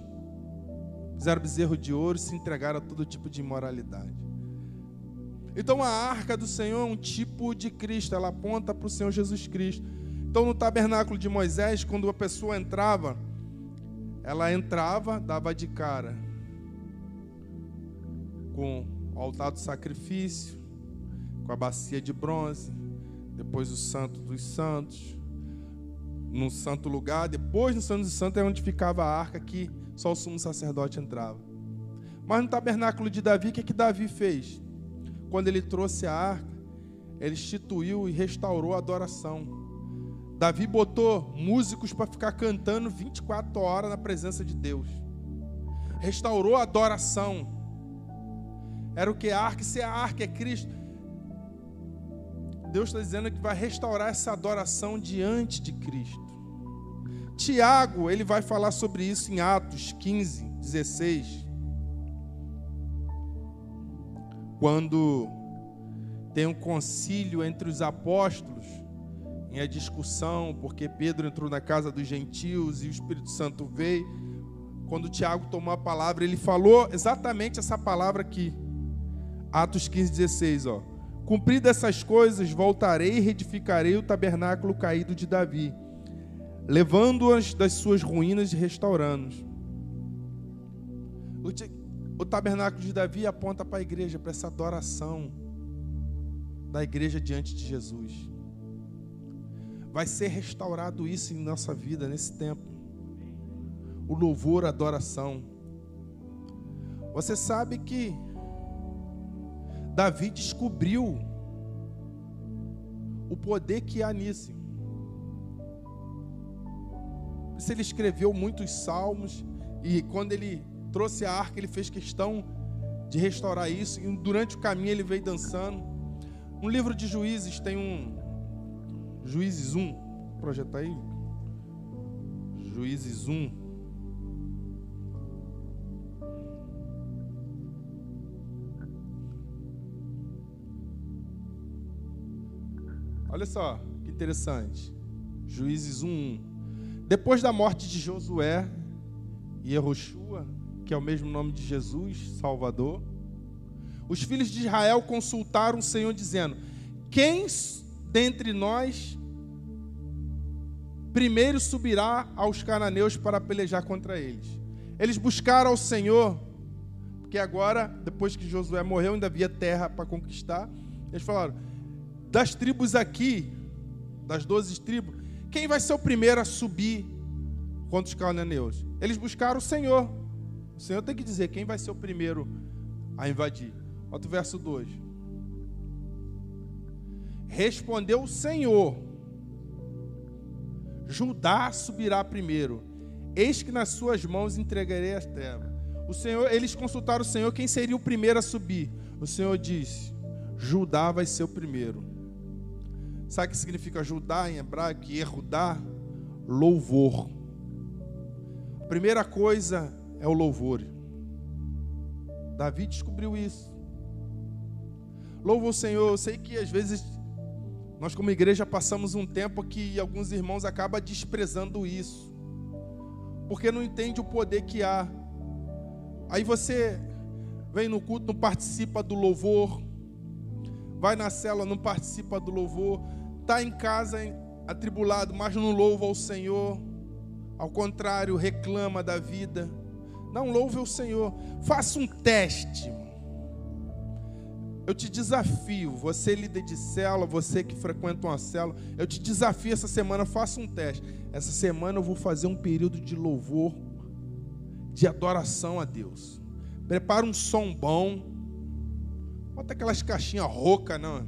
A: fizeram bezerro de ouro e se entregaram a todo tipo de imoralidade. Então a arca do Senhor é um tipo de Cristo, ela aponta para o Senhor Jesus Cristo. Então, no tabernáculo de Moisés, quando a pessoa entrava, ela entrava, dava de cara com o altar do sacrifício, com a bacia de bronze, depois o santo dos santos, no santo lugar, depois no santo dos santos é onde ficava a arca que só o sumo sacerdote entrava. Mas no tabernáculo de Davi, o que, é que Davi fez? Quando ele trouxe a arca, ele instituiu e restaurou a adoração. Davi botou músicos para ficar cantando 24 horas na presença de Deus. Restaurou a adoração. Era o que? A arca, se a arca é Cristo. Deus está dizendo que vai restaurar essa adoração diante de Cristo. Tiago, ele vai falar sobre isso em Atos 15, 16. Quando tem um concílio entre os apóstolos, em a discussão, porque Pedro entrou na casa dos gentios e o Espírito Santo veio. Quando Tiago tomou a palavra, ele falou exatamente essa palavra aqui. Atos 15, 16, ó. Cumpridas essas coisas, voltarei e reedificarei o tabernáculo caído de Davi, levando-as das suas ruínas e restaurando-os. O tabernáculo de Davi aponta para a igreja, para essa adoração da igreja diante de Jesus. Vai ser restaurado isso em nossa vida nesse tempo. O louvor, a adoração. Você sabe que Davi descobriu o poder que há nisso. Se ele escreveu muitos salmos e quando ele trouxe a arca, ele fez questão de restaurar isso e durante o caminho ele veio dançando. No livro de Juízes tem um Juízes 1, projetar aí. Juízes 1. Olha só, que interessante. Juízes 1. Depois da morte de Josué e Yehoshua, que é o mesmo nome de Jesus, Salvador, os filhos de Israel consultaram o Senhor dizendo: Quem dentre nós primeiro subirá aos cananeus para pelejar contra eles. Eles buscaram ao Senhor, porque agora, depois que Josué morreu, ainda havia terra para conquistar. Eles falaram: das tribos aqui, das doze tribos, quem vai ser o primeiro a subir contra os cananeus? Eles buscaram o Senhor. O Senhor tem que dizer quem vai ser o primeiro a invadir. Olha o verso 2. Respondeu o Senhor: Judá subirá primeiro. Eis que nas suas mãos entregarei as terras. O Senhor, eles consultaram o Senhor quem seria o primeiro a subir. O Senhor disse: Judá vai ser o primeiro. Sabe o que significa Judá em hebraico? Erudá, louvor. A primeira coisa é o louvor. Davi descobriu isso. Louva o Senhor. Eu sei que às vezes nós, como igreja, passamos um tempo que alguns irmãos acabam desprezando isso, porque não entende o poder que há. Aí você vem no culto, não participa do louvor, vai na célula, não participa do louvor, está em casa atribulado, mas não louva ao Senhor, ao contrário, reclama da vida. Não louve o Senhor, faça um teste. Eu te desafio, você líder de célula, você que frequenta uma célula, eu te desafio essa semana, faça um teste. Essa semana eu vou fazer um período de louvor, de adoração a Deus. Prepara um som bom. Bota aquelas caixinhas rouca, não.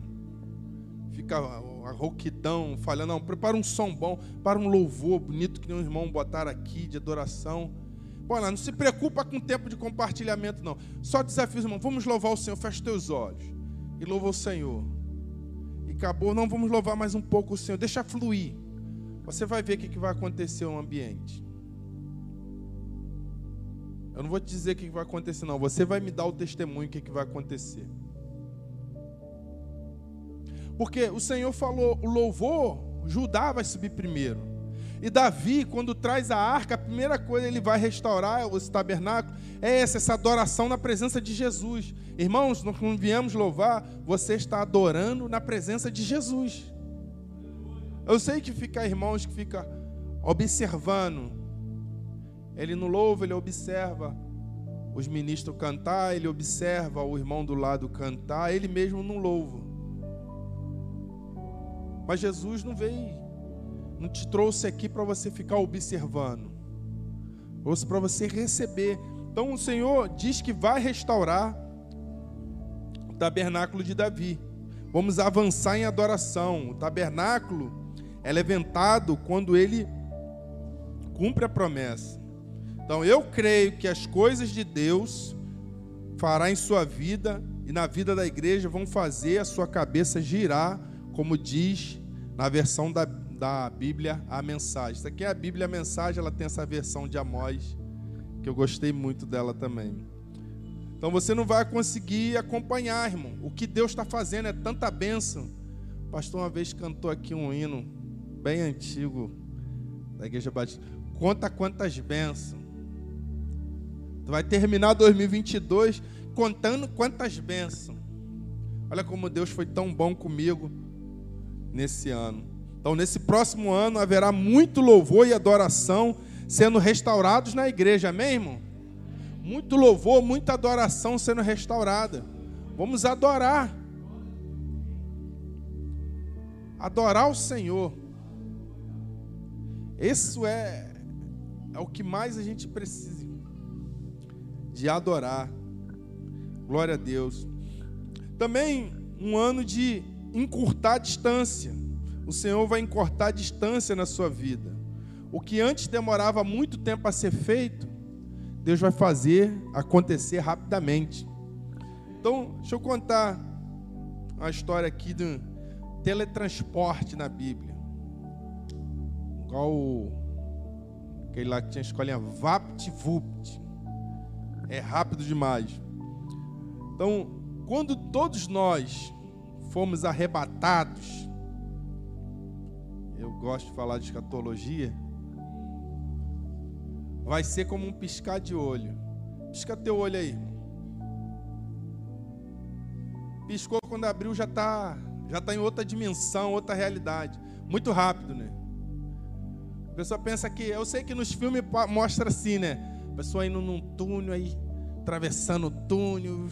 A: Fica a rouquidão, falhando, não. Prepara um som bom, para um louvor bonito que nem um irmão botar aqui de adoração. Olha, não se preocupa com o tempo de compartilhamento, não. Só desafio, irmão. Vamos louvar o Senhor. Feche teus olhos. E louva o Senhor. E acabou. Não, vamos louvar mais um pouco o Senhor. Deixa fluir. você vai ver o que vai acontecer no ambiente. Eu não vou te dizer o que vai acontecer, não. Você vai me dar o testemunho do que vai acontecer. Porque o Senhor falou, o louvor, Judá vai subir primeiro. E Davi, quando traz a arca, a primeira coisa ele vai restaurar os tabernáculos é essa, essa adoração na presença de Jesus. Irmãos, quando viemos louvar, você está adorando na presença de Jesus. Eu sei que fica irmãos que fica observando. Ele não louva, ele observa os ministros cantar, ele observa o irmão do lado cantar, ele mesmo não louva. Mas Jesus não veio, não te trouxe aqui para você ficar observando, trouxe para você receber. Então o Senhor diz que vai restaurar o tabernáculo de Davi. Vamos avançar em adoração. O tabernáculo é levantado quando ele cumpre a promessa. Então eu creio que as coisas de Deus fará em sua vida e na vida da igreja vão fazer a sua cabeça girar, como diz na versão da, da Bíblia a mensagem. Isso aqui é a Bíblia a mensagem, ela tem essa versão de Amós, que eu gostei muito dela também. Então você não vai conseguir acompanhar, irmão. O que Deus está fazendo é tanta bênção. O pastor uma vez cantou aqui um hino bem antigo da Igreja Batista. Conta quantas bênçãos. Tu vai terminar 2022 contando quantas bênçãos. Olha como Deus foi tão bom comigo nesse ano. Então, nesse próximo ano haverá muito louvor e adoração sendo restaurados na igreja, amém, irmão? Muito louvor, muita adoração sendo restaurada. Vamos adorar. Adorar o Senhor. Isso é, é o que mais a gente precisa de adorar. Glória a Deus. Também um ano de encurtar a distância. O Senhor vai encurtar a distância na sua vida. O que antes demorava muito tempo a ser feito, Deus vai fazer acontecer rapidamente. Então, deixa eu contar uma história aqui do teletransporte na Bíblia. Igual aquele lá que tinha escolinha VaptVupt. É rápido demais. Então, quando todos nós fomos arrebatados, eu gosto de falar de escatologia, vai ser como um piscar de olho. Pisca teu olho aí. Piscou quando abriu já está já tá em outra dimensão, outra realidade. Muito rápido, né? A pessoa pensa que. Eu sei que nos filmes mostra assim, né? A pessoa indo num túnel aí, atravessando o túnel.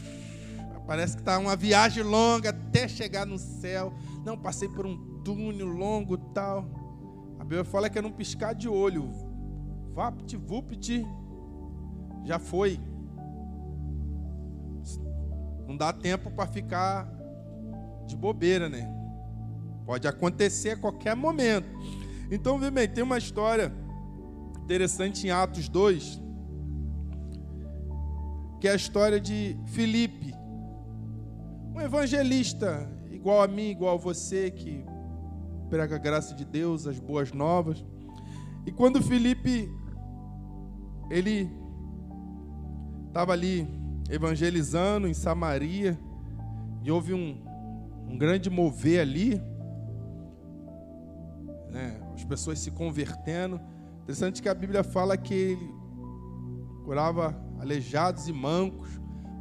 A: Parece que está uma viagem longa até chegar no céu. Não, passei por um túnel longo tal. A Bíblia fala que é num piscar de olho. Vapt, vupt, já foi. Não dá tempo para ficar de bobeira, né? Pode acontecer a qualquer momento. Então, vê bem, tem uma história interessante em Atos 2, que é a história de Filipe, um evangelista igual a mim, igual a você, que prega a graça de Deus, as boas novas. E quando Filipe ele estava ali evangelizando em Samaria e houve um, um grande mover ali, né? as pessoas se convertendo. Interessante que a Bíblia fala que ele curava aleijados e mancos.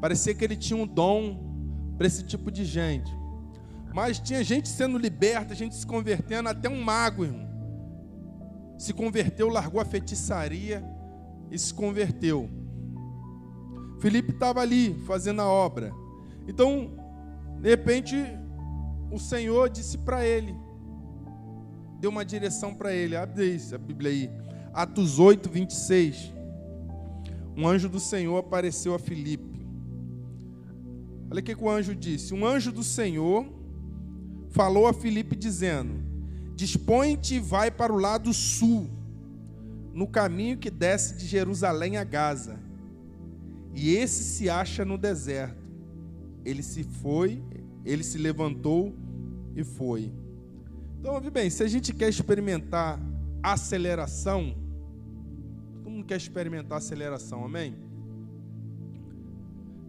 A: Parecia que ele tinha um dom para esse tipo de gente. Mas tinha gente sendo liberta, gente se convertendo, até um mago, irmão. Se converteu, largou a feitiçaria e se converteu. Felipe estava ali fazendo a obra. Então, de repente, o Senhor disse para ele: deu uma direção para ele. Abre a Bíblia aí. Atos 8, 26. Um anjo do Senhor apareceu a Filipe. Olha o que, que o anjo disse. Um anjo do Senhor falou a Filipe dizendo: Dispõe-te e vai para o lado sul, no caminho que desce de Jerusalém a Gaza. E esse se acha no deserto. Ele se foi, ele se levantou e foi. Então, ouve bem, se a gente quer experimentar aceleração, todo mundo quer experimentar aceleração, amém?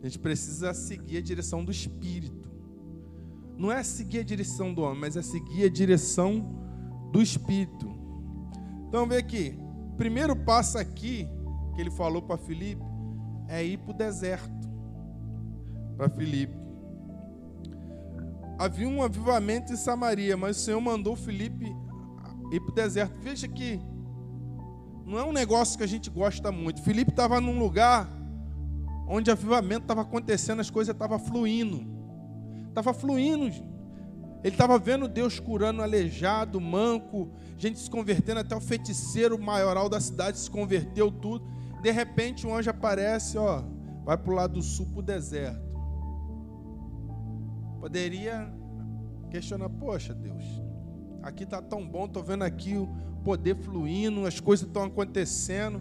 A: A gente precisa seguir a direção do Espírito. Não é seguir a direção do homem, mas é seguir a direção do Espírito. Então, vê aqui. Primeiro passo aqui, que ele falou para Filipe, é ir para o deserto. Para Filipe. Havia um avivamento em Samaria, mas o Senhor mandou Filipe ir para o deserto. Veja que não é um negócio que a gente gosta muito. Filipe estava num lugar onde avivamento estava acontecendo, as coisas estavam fluindo. Estava fluindo. Ele estava vendo Deus curando aleijado, manco, gente se convertendo, até o feiticeiro maioral da cidade se converteu tudo. De repente um anjo aparece, ó, vai para o lado do sul, para o deserto. Poderia questionar, poxa Deus, aqui está tão bom, estou vendo aqui o poder fluindo, as coisas estão acontecendo.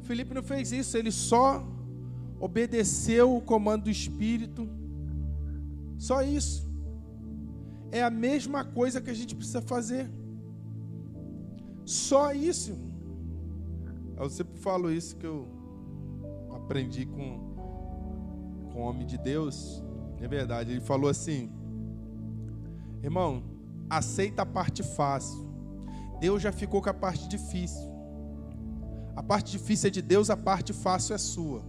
A: Felipe não fez isso, ele só obedeceu o comando do Espírito. Só isso. É a mesma coisa que a gente precisa fazer. Só isso. Eu sempre falo isso que eu aprendi com, com o homem de Deus. É verdade. Ele falou assim: Irmão, aceita a parte fácil. Deus já ficou com a parte difícil. A parte difícil é de Deus, a parte fácil é sua.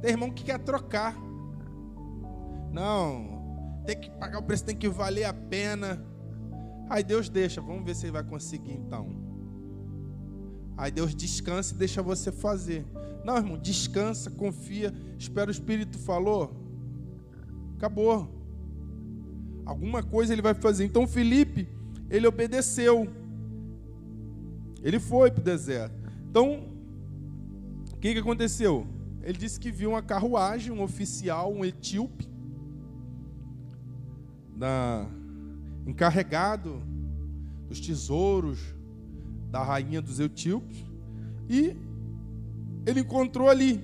A: Tem irmão que quer trocar. Não, tem que pagar o preço, tem que valer a pena. Aí Deus deixa, vamos ver se ele vai conseguir então. Aí Deus descansa e deixa você fazer. Não, irmão, descansa, confia, espera o Espírito falou. Acabou. Alguma coisa ele vai fazer. Então Felipe, ele obedeceu. Ele foi para o deserto. Então, o que, que aconteceu? Ele disse que viu uma carruagem, um oficial, um etíope, da, encarregado dos tesouros da rainha dos etíopes, e ele encontrou ali.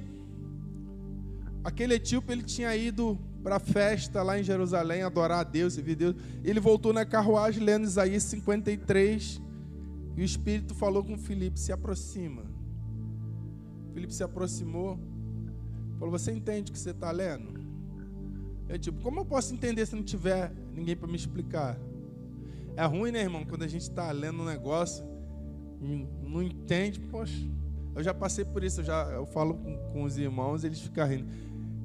A: Aquele etíope ele tinha ido para a festa lá em Jerusalém, adorar a Deus, servir Deus. Ele voltou na carruagem lendo Isaías 53, e o Espírito falou com Filipe: se aproxima. Filipe se aproximou Falou, você entende o que você está lendo? Eu tipo, como eu posso entender se não tiver ninguém para me explicar? É ruim, né, irmão, quando a gente está lendo um negócio e não entende, poxa. Eu já passei por isso, eu já eu falo com, com os irmãos, eles ficam rindo.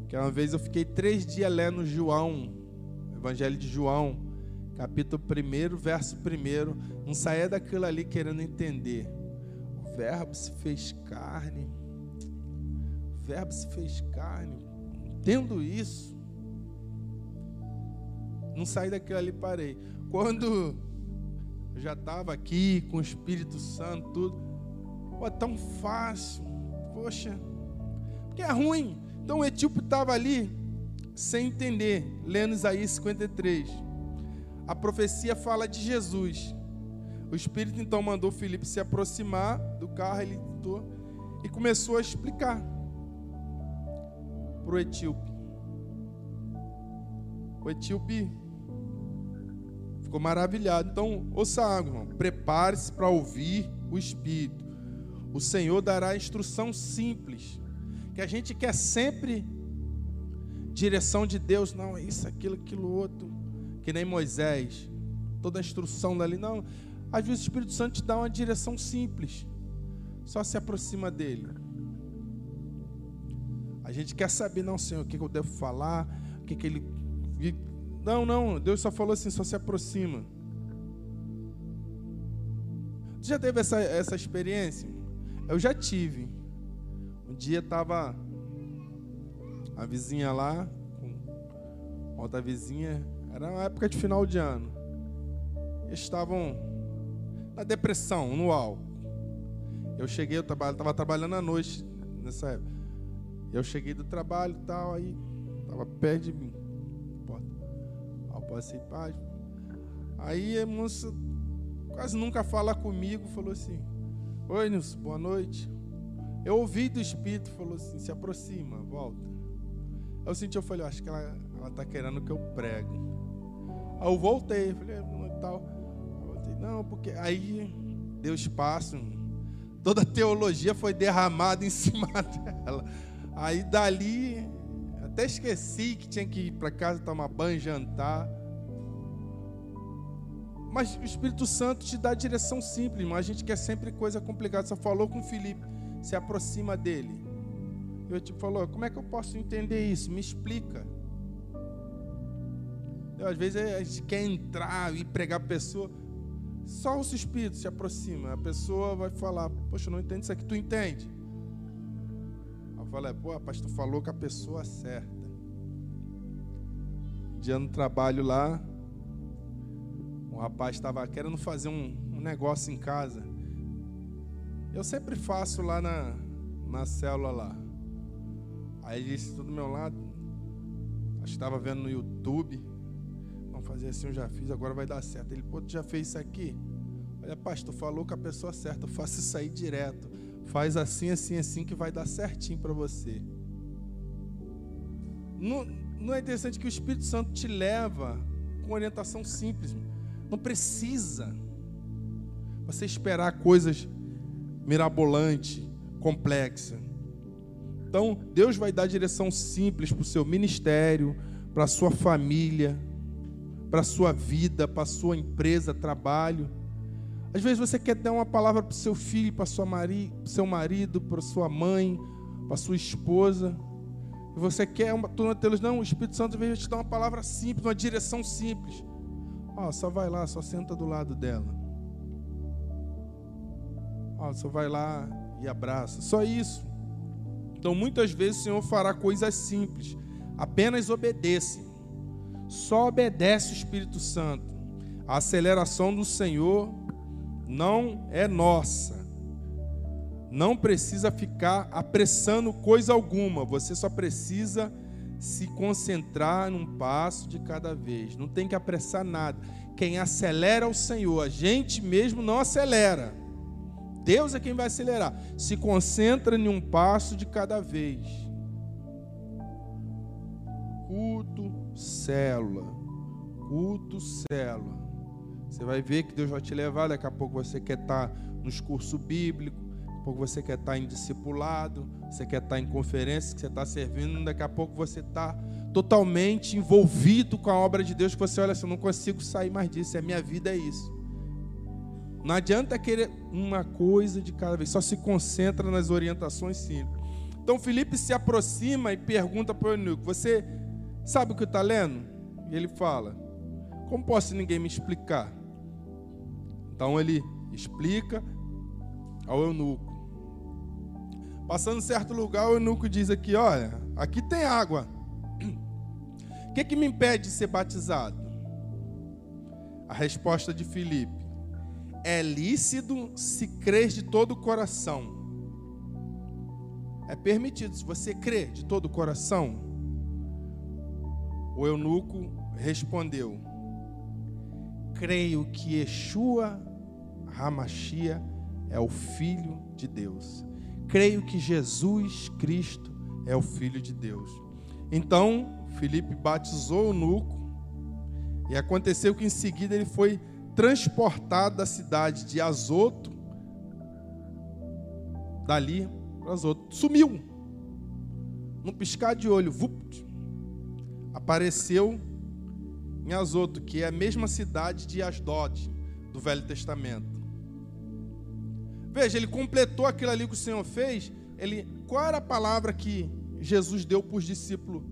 A: Que uma vez eu fiquei três dias lendo João, Evangelho de João, capítulo 1, verso 1. Não saía daquilo ali querendo entender. O verbo se fez carne Verbo se fez carne. Entendo isso. Não saí daquilo ali parei. Quando eu já estava aqui com o Espírito Santo, tudo, pô, tão fácil. Poxa, porque é ruim. Então o etíope estava ali sem entender, lendo Isaías 53. A profecia fala de Jesus. O Espírito então mandou Felipe se aproximar do carro, ele tentou e começou a explicar para o etíope. O etíope ficou maravilhado. Então, ouça algo, irmão. Prepare-se para ouvir o Espírito. O Senhor dará instrução simples. Que a gente quer sempre direção de Deus. Não, é isso, aquilo, aquilo outro. Que nem Moisés. Toda a instrução dali. Não. Às vezes o Espírito Santo te dá uma direção simples. Só se aproxima dele. A gente quer saber, não, Senhor, o que eu devo falar, o que, que ele. Não, não, Deus só falou assim, só se aproxima. Você já teve essa, essa experiência? Eu já tive. Um dia estava a vizinha lá, com outra vizinha, era uma época de final de ano. Eles estavam na depressão, no álcool. Eu cheguei, eu estava trabalhando à noite nessa época. Eu cheguei do trabalho e tal, aí tava perto de mim. Eu passei paz. Aí a moça quase nunca fala comigo, falou assim: Oi, Nilson, boa noite. Eu ouvi do Espírito, falou assim: se aproxima, volta. Eu senti, eu falei, acho que ela, ela tá querendo que eu pregue. Aí eu voltei, falei, tal. Eu voltei, não, porque aí deu espaço. Toda a teologia foi derramada em cima dela. Aí dali, até esqueci que tinha que ir para casa tomar banho, jantar. Mas o Espírito Santo te dá direção simples, mas a gente quer sempre coisa complicada. Você falou com o Felipe, se aproxima dele. Eu te falou, como é que eu posso entender isso? Me explica. Eu, às vezes a gente quer entrar e pregar a pessoa. Só o Espírito se aproxima. A pessoa vai falar, poxa, eu não entendo isso aqui, tu entende? Eu falo, pô, rapaz, tu falou com a pessoa certa. dia no trabalho lá, rapaz estava querendo fazer um, um, negócio em casa. Eu sempre faço lá na, na célula lá. Aí ele disse do meu lado. Acho que estava vendo no YouTube. Vamos fazer assim, eu já fiz, agora vai dar certo. Ele, pô, tu já fez isso aqui? Olha, pastor, falou com a pessoa certa, eu faço isso aí direto. Faz assim, assim, assim que vai dar certinho para você. Não, não é interessante que o Espírito Santo te leva com orientação simples. Não precisa você esperar coisas mirabolantes, complexas. Então, Deus vai dar direção simples para o seu ministério, para a sua família, para a sua vida, para a sua empresa, trabalho. Às vezes você quer dar uma palavra para o seu filho, para mari seu marido, para sua mãe, para sua esposa. Você quer uma turma de Não, o Espírito Santo veio te dar uma palavra simples, uma direção simples. Ó, só vai lá, só senta do lado dela. Ó, só vai lá e abraça. Só isso. Então, muitas vezes o Senhor fará coisas simples. Apenas obedece. Só obedece o Espírito Santo. A aceleração do Senhor não é nossa. Não precisa ficar apressando coisa alguma. Você só precisa se concentrar num passo de cada vez. Não tem que apressar nada. Quem acelera é o Senhor. A gente mesmo não acelera. Deus é quem vai acelerar. Se concentra em um passo de cada vez. Culto, célula. Culto, célula. Você vai ver que Deus vai te levar. Daqui a pouco você quer estar nos cursos bíblicos pouco você quer estar em discipulado, você quer estar em conferência, que você está servindo, daqui a pouco você está totalmente envolvido com a obra de Deus, que você olha assim, eu não consigo sair mais disso, a minha vida é isso. Não adianta querer uma coisa de cada vez, só se concentra nas orientações simples. Então Felipe se aproxima e pergunta para o eunuco: Você sabe o que está lendo? E ele fala: Como posso ninguém me explicar? Então ele explica ao eunuco. Passando certo lugar, o eunuco diz aqui: Olha, aqui tem água. O que, que me impede de ser batizado? A resposta de Filipe: É lícito se crer de todo o coração. É permitido, se você crer de todo o coração. O eunuco respondeu: Creio que Yeshua Hamashia é o Filho de Deus creio que Jesus Cristo é o Filho de Deus. Então, Felipe batizou o nuco, e aconteceu que em seguida ele foi transportado da cidade de Azoto, dali para Azoto. Sumiu. Num piscar de olho, vupt, apareceu em Azoto, que é a mesma cidade de Asdod, do Velho Testamento. Veja, ele completou aquilo ali que o Senhor fez. Ele, qual era a palavra que Jesus deu para os discípulos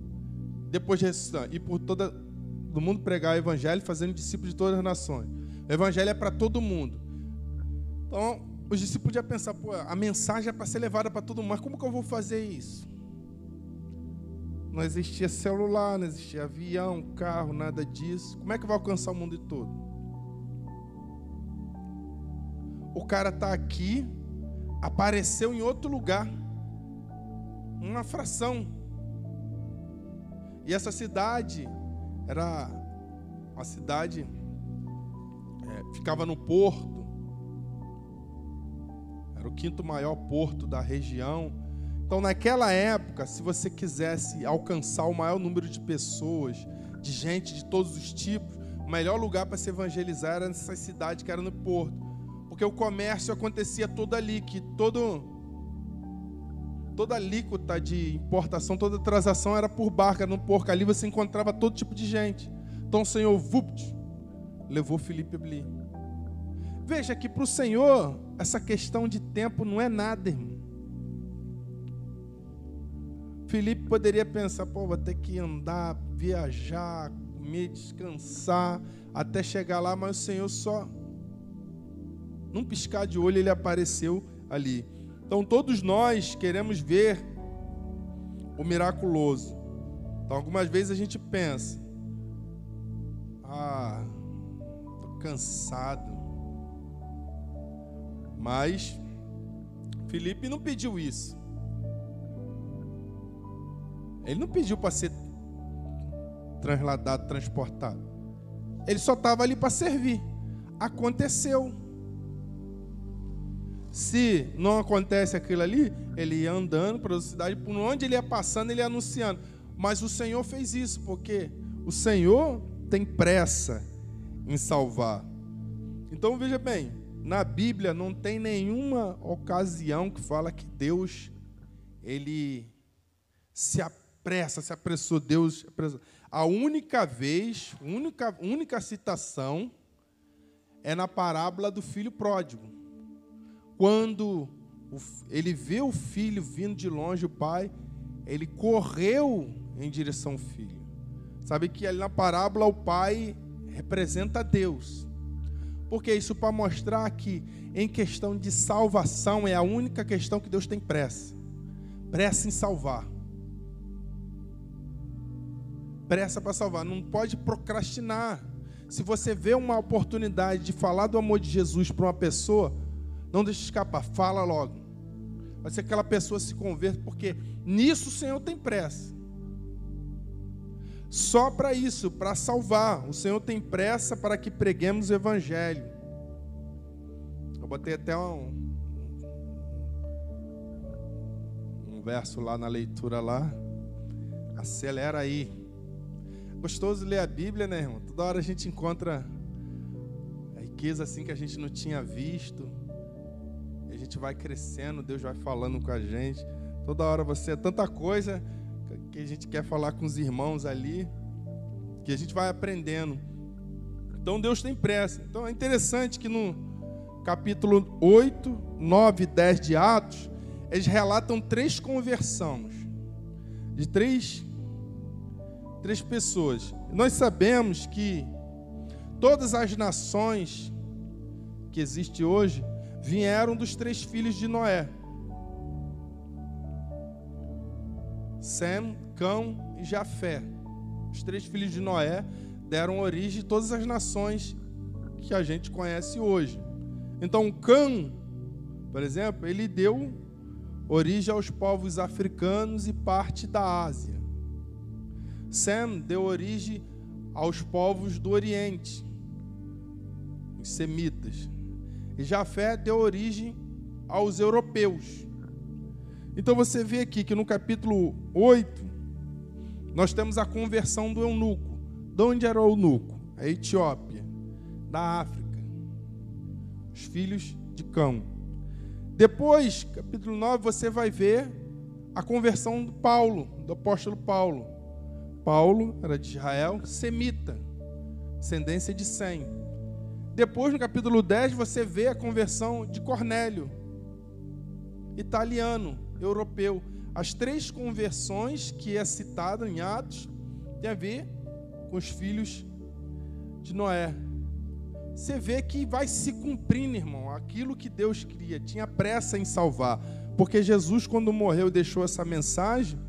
A: depois de ressuscitar? E por todo o mundo pregar o evangelho, fazendo discípulos de todas as nações. O evangelho é para todo mundo. Então, os discípulos já pensar, pô, a mensagem é para ser levada para todo mundo, mas como que eu vou fazer isso? Não existia celular, não existia avião, carro, nada disso. Como é que vai alcançar o mundo todo? O cara está aqui, apareceu em outro lugar, uma fração. E essa cidade era uma cidade, é, ficava no porto, era o quinto maior porto da região. Então, naquela época, se você quisesse alcançar o maior número de pessoas, de gente de todos os tipos, o melhor lugar para se evangelizar era nessa cidade que era no porto Porque o comércio acontecia todo ali, que todo toda alíquota de importação, toda transação era por barca, no porco. Ali você encontrava todo tipo de gente. Então o Senhor, vupt, levou Filipe ali. Veja que para o Senhor, essa questão de tempo não é nada, irmão. Filipe poderia pensar, pô, vou ter que andar, viajar, comer, descansar, até chegar lá, mas o Senhor só, num piscar de olho, ele apareceu ali. Então todos nós queremos ver o miraculoso. Então algumas vezes a gente pensa, ah, tô cansado. Mas Felipe não pediu isso. Ele não pediu para ser transladado, transportado. Ele só estava ali para servir. Aconteceu. Se não acontece aquilo ali, ele ia andando para a cidade, por onde ele ia passando, ele ia anunciando. Mas o Senhor fez isso, porque o Senhor tem pressa em salvar. Então veja bem, na Bíblia não tem nenhuma ocasião que fala que Deus ele se apressa, se apressou, Deus apressou. A única vez, única, única citação é na parábola do filho pródigo quando ele vê o filho vindo de longe, o pai, ele correu em direção ao filho. Sabe que ali na parábola o pai representa Deus. Porque isso para mostrar que em questão de salvação é a única questão que Deus tem pressa. Pressa em salvar. Pressa para salvar, não pode procrastinar. Se você vê uma oportunidade de falar do amor de Jesus para uma pessoa, não deixe escapar, fala logo. Vai ser que aquela pessoa se converta, porque nisso o Senhor tem pressa. Só para isso, para salvar. O Senhor tem pressa para que preguemos o Evangelho. Eu botei até um, um verso lá na leitura lá. Acelera aí. Gostoso ler a Bíblia, né, irmão? Toda hora a gente encontra riqueza assim que a gente não tinha visto gente vai crescendo, Deus vai falando com a gente. Toda hora você é tanta coisa que a gente quer falar com os irmãos ali, que a gente vai aprendendo. Então Deus tem pressa. Então é interessante que no capítulo 8, 9 e 10 de Atos, eles relatam três conversões de três, três pessoas. Nós sabemos que todas as nações que existem hoje vieram dos três filhos de Noé: Sem, Cão e Jafé. Os três filhos de Noé deram origem a todas as nações que a gente conhece hoje. Então, Cã, por exemplo, ele deu origem aos povos africanos e parte da Ásia. Sem deu origem aos povos do Oriente, os semitas. E Jafé deu origem aos europeus. Então você vê aqui que no capítulo 8, nós temos a conversão do eunuco. De onde era o eunuco? A Etiópia, da África. Os filhos de Cão. Depois, capítulo 9, você vai ver a conversão do Paulo, do apóstolo Paulo. Paulo era de Israel, semita, descendência de Sem. Depois, no capítulo 10, você vê a conversão de Cornélio, italiano, europeu. As três conversões que é citado em Atos tem a ver com os filhos de Noé. Você vê que vai se cumprindo, irmão, aquilo que Deus queria, tinha pressa em salvar. Porque Jesus, quando morreu deixou essa mensagem,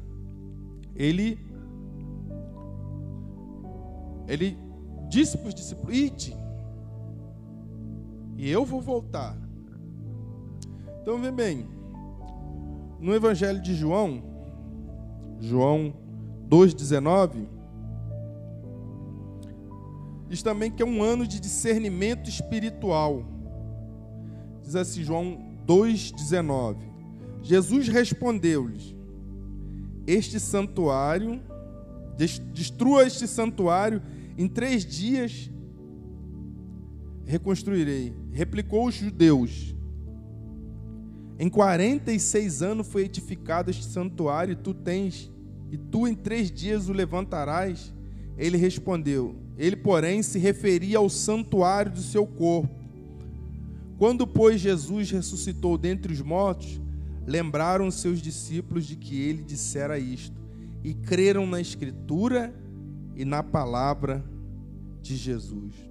A: ele, ele disse para os discípulos: Ide, e eu vou voltar. Então, vê bem, no Evangelho de João, João 2,19, diz também que é um ano de discernimento espiritual. Diz assim, João 2,19: Jesus respondeu-lhes: Este santuário, destrua este santuário em três dias reconstruirei. Replicou os judeus: Em 46 anos foi edificado este santuário, e tu tens, e tu em três dias o levantarás. Ele respondeu: Ele, porém, se referia ao santuário do seu corpo. Quando, pois, Jesus ressuscitou dentre os mortos, lembraram seus discípulos de que ele dissera isto, e creram na Escritura e na palavra de Jesus.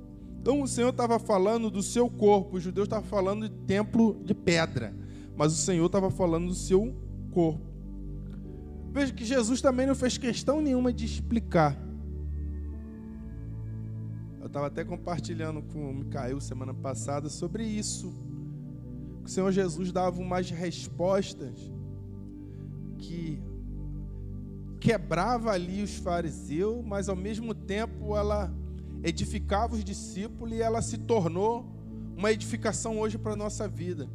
A: Então o Senhor estava falando do seu corpo, os judeus estavam falando de templo de pedra, mas o Senhor estava falando do seu corpo. Veja que Jesus também não fez questão nenhuma de explicar. Eu estava até compartilhando com o Micael semana passada sobre isso. O Senhor Jesus dava umas respostas que quebrava ali os fariseus, mas ao mesmo tempo ela edificava os discípulos e ela se tornou uma edificação hoje para a nossa vida.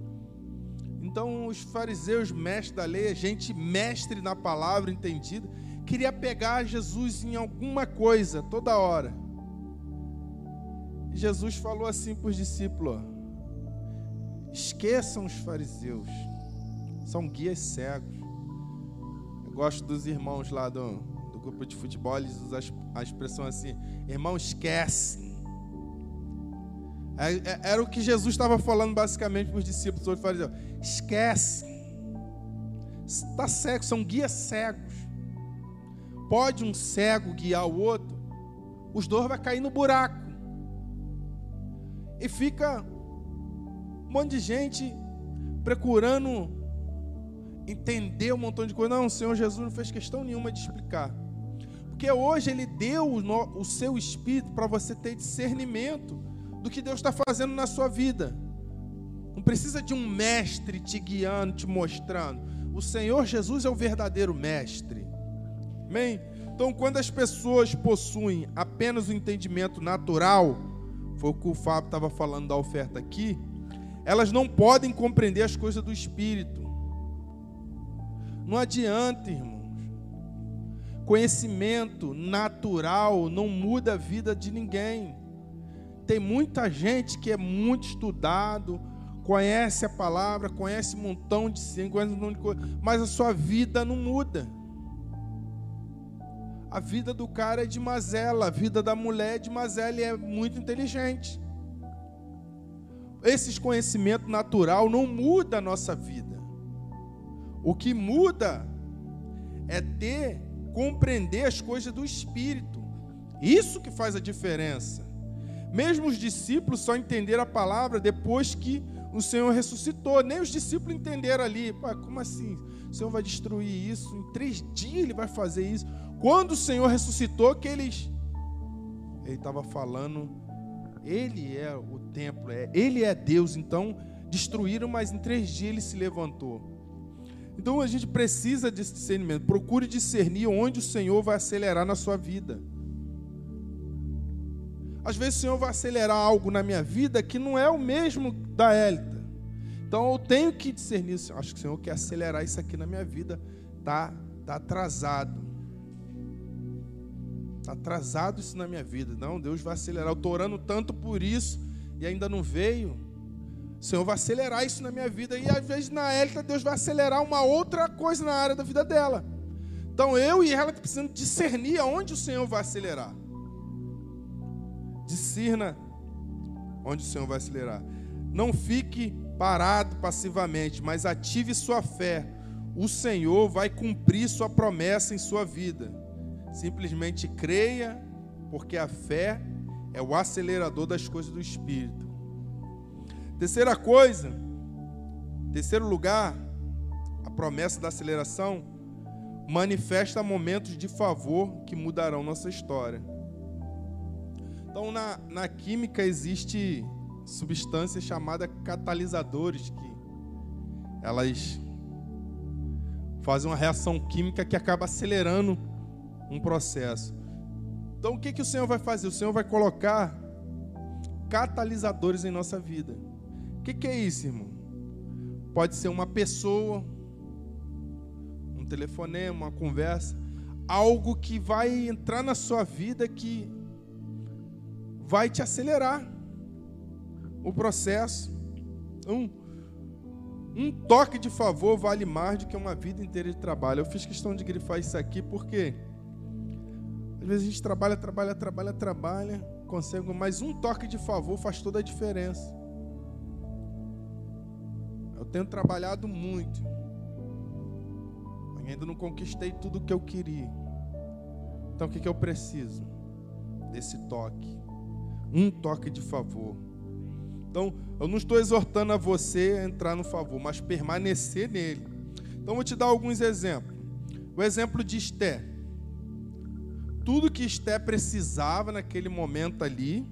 A: Então, os fariseus, mestres da lei, gente mestre na palavra, entendida, queria pegar Jesus em alguma coisa toda hora. Jesus falou assim para os discípulos: esqueçam os fariseus, são guias cegos. Eu gosto dos irmãos lá do, grupo de futebol, eles usam a expressão assim: irmão, esquece. É, é, era o que Jesus estava falando basicamente para os discípulos hoje, fariseus: esquece. Está cego, são guias cegos. Pode um cego guiar o outro, os dois vão cair no buraco. E fica um monte de gente procurando entender um montão de coisa. Não, o Senhor Jesus não fez questão nenhuma de explicar. Porque hoje Ele deu o seu espírito para você ter discernimento do que Deus está fazendo na sua vida. Não precisa de um mestre te guiando, te mostrando. O Senhor Jesus é o verdadeiro mestre. Amém? Então, quando as pessoas possuem apenas o entendimento natural, foi o que o Fábio estava falando da oferta aqui, elas não podem compreender as coisas do Espírito. Não adianta, irmãos. Conhecimento natural não muda a vida de ninguém. Tem muita gente que é muito estudado, conhece a palavra, conhece um montão de coisa, mas a sua vida não muda. A vida do cara é de mazela, a vida da mulher é de mazela e é muito inteligente. Esses conhecimento natural não muda a nossa vida. O que muda é ter, compreender as coisas do Espírito. Isso que faz a diferença. Mesmo os discípulos só entenderam a palavra depois que o Senhor ressuscitou. Nem os discípulos entenderam ali. Como assim? O Senhor vai destruir isso? Em três dias ele vai fazer isso. Quando o Senhor ressuscitou, que eles. Ele estava falando, Ele é o templo, é, Ele é Deus. Então destruíram, mas em três dias ele se levantou. Então a gente precisa desse discernimento. Procure discernir onde o Senhor vai acelerar na sua vida. Às vezes o Senhor vai acelerar algo na minha vida que não é o mesmo da Élita. Então eu tenho que discernir. Acho que o Senhor quer acelerar isso aqui na minha vida. Tá, tá atrasado. Está atrasado isso na minha vida. Não, Deus vai acelerar. Eu estou orando tanto por isso e ainda não veio. O Senhor vai acelerar isso na minha vida. E às vezes na Élita, Deus vai acelerar uma outra coisa na área da vida dela. Então eu e ela precisamos discernir aonde o Senhor vai acelerar. Discerna onde o Senhor vai acelerar. Não fique parado passivamente, mas ative sua fé. O Senhor vai cumprir sua promessa em sua vida. Simplesmente creia, porque a fé é o acelerador das coisas do Espírito. Terceira coisa, terceiro lugar, a promessa da aceleração manifesta momentos de favor que mudarão nossa história. Então, na, na química existe substâncias chamadas catalisadores que elas fazem uma reação química que acaba acelerando um processo. Então, o que, que o Senhor vai fazer? O Senhor vai colocar catalisadores em nossa vida. O que, que é isso, irmão? Pode ser uma pessoa, um telefonema, uma conversa, algo que vai entrar na sua vida que vai te acelerar. o processo. Um, um toque de favor vale mais do que uma vida inteira de trabalho. Eu fiz questão de grifar isso aqui porque às vezes a gente trabalha, trabalha, trabalha, trabalha, consegue, mas um toque de favor faz toda a diferença. Eu tenho trabalhado muito. Ainda não conquistei tudo o que eu queria. Então o que, que eu preciso? Desse toque. Um toque de favor. Então, eu não estou exortando a você a entrar no favor, mas permanecer nele. Então, vou te dar alguns exemplos. O exemplo de Esté. Tudo que Esté precisava naquele momento ali,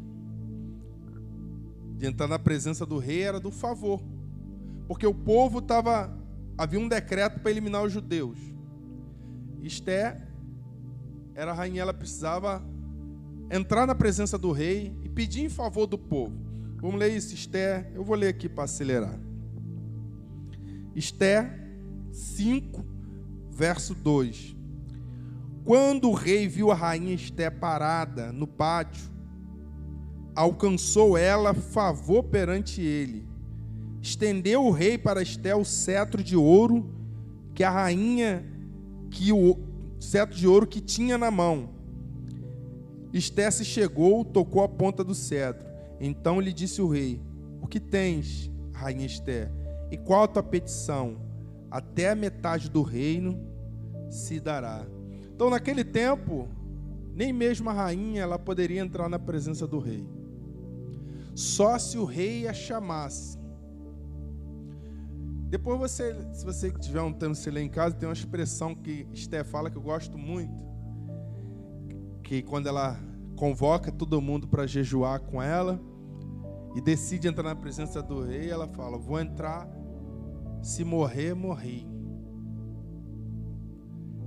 A: de entrar na presença do rei, era do favor. Porque o povo estava. Havia um decreto para eliminar os judeus. Esté era a rainha, ela precisava entrar na presença do rei e pedir em favor do povo. Vamos ler isso, Esté. Eu vou ler aqui para acelerar. Esté 5, verso 2. Quando o rei viu a rainha Esté parada no pátio, alcançou ela favor perante ele. Estendeu o rei para Esté o cetro de ouro que a rainha que o cetro de ouro que tinha na mão. Esté se chegou, tocou a ponta do cetro então lhe disse o rei: O que tens, rainha Esther? E qual a tua petição? Até a metade do reino se dará. Então, naquele tempo, nem mesmo a rainha ela poderia entrar na presença do rei. Só se o rei a chamasse. Depois você, se você tiver um tempo se ler em casa, tem uma expressão que Esther fala que eu gosto muito. Que quando ela convoca todo mundo para jejuar com ela, e decide entrar na presença do rei, ela fala: Vou entrar, se morrer, morri.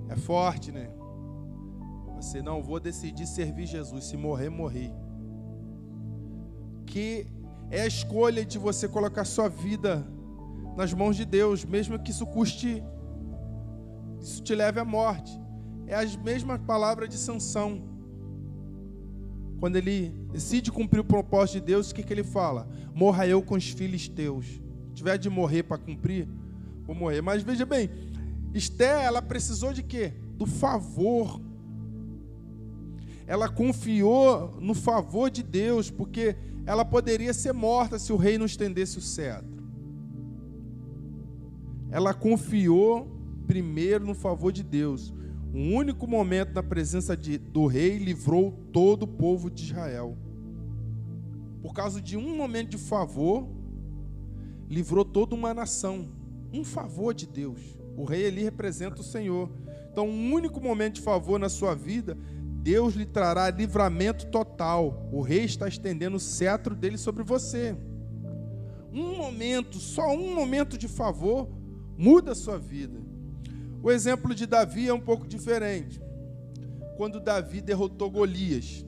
A: É forte, né? Você não vou decidir servir Jesus, se morrer, morri. Que é a escolha de você colocar sua vida nas mãos de Deus, mesmo que isso custe, isso te leve à morte. É as mesmas palavras de Sansão. Quando ele decide cumprir o propósito de Deus, o que, que ele fala? Morra eu com os filhos teus. Se tiver de morrer para cumprir, vou morrer. Mas veja bem, Esté, ela precisou de quê? Do favor. Ela confiou no favor de Deus, porque ela poderia ser morta se o rei não estendesse o cetro. Ela confiou primeiro no favor de Deus. Um único momento na presença de, do rei livrou todo o povo de Israel. Por causa de um momento de favor, livrou toda uma nação. Um favor de Deus. O rei ali representa o Senhor. Então, um único momento de favor na sua vida, Deus lhe trará livramento total. O rei está estendendo o cetro dele sobre você. Um momento, só um momento de favor, muda a sua vida. O exemplo de Davi é um pouco diferente. Quando Davi derrotou Golias.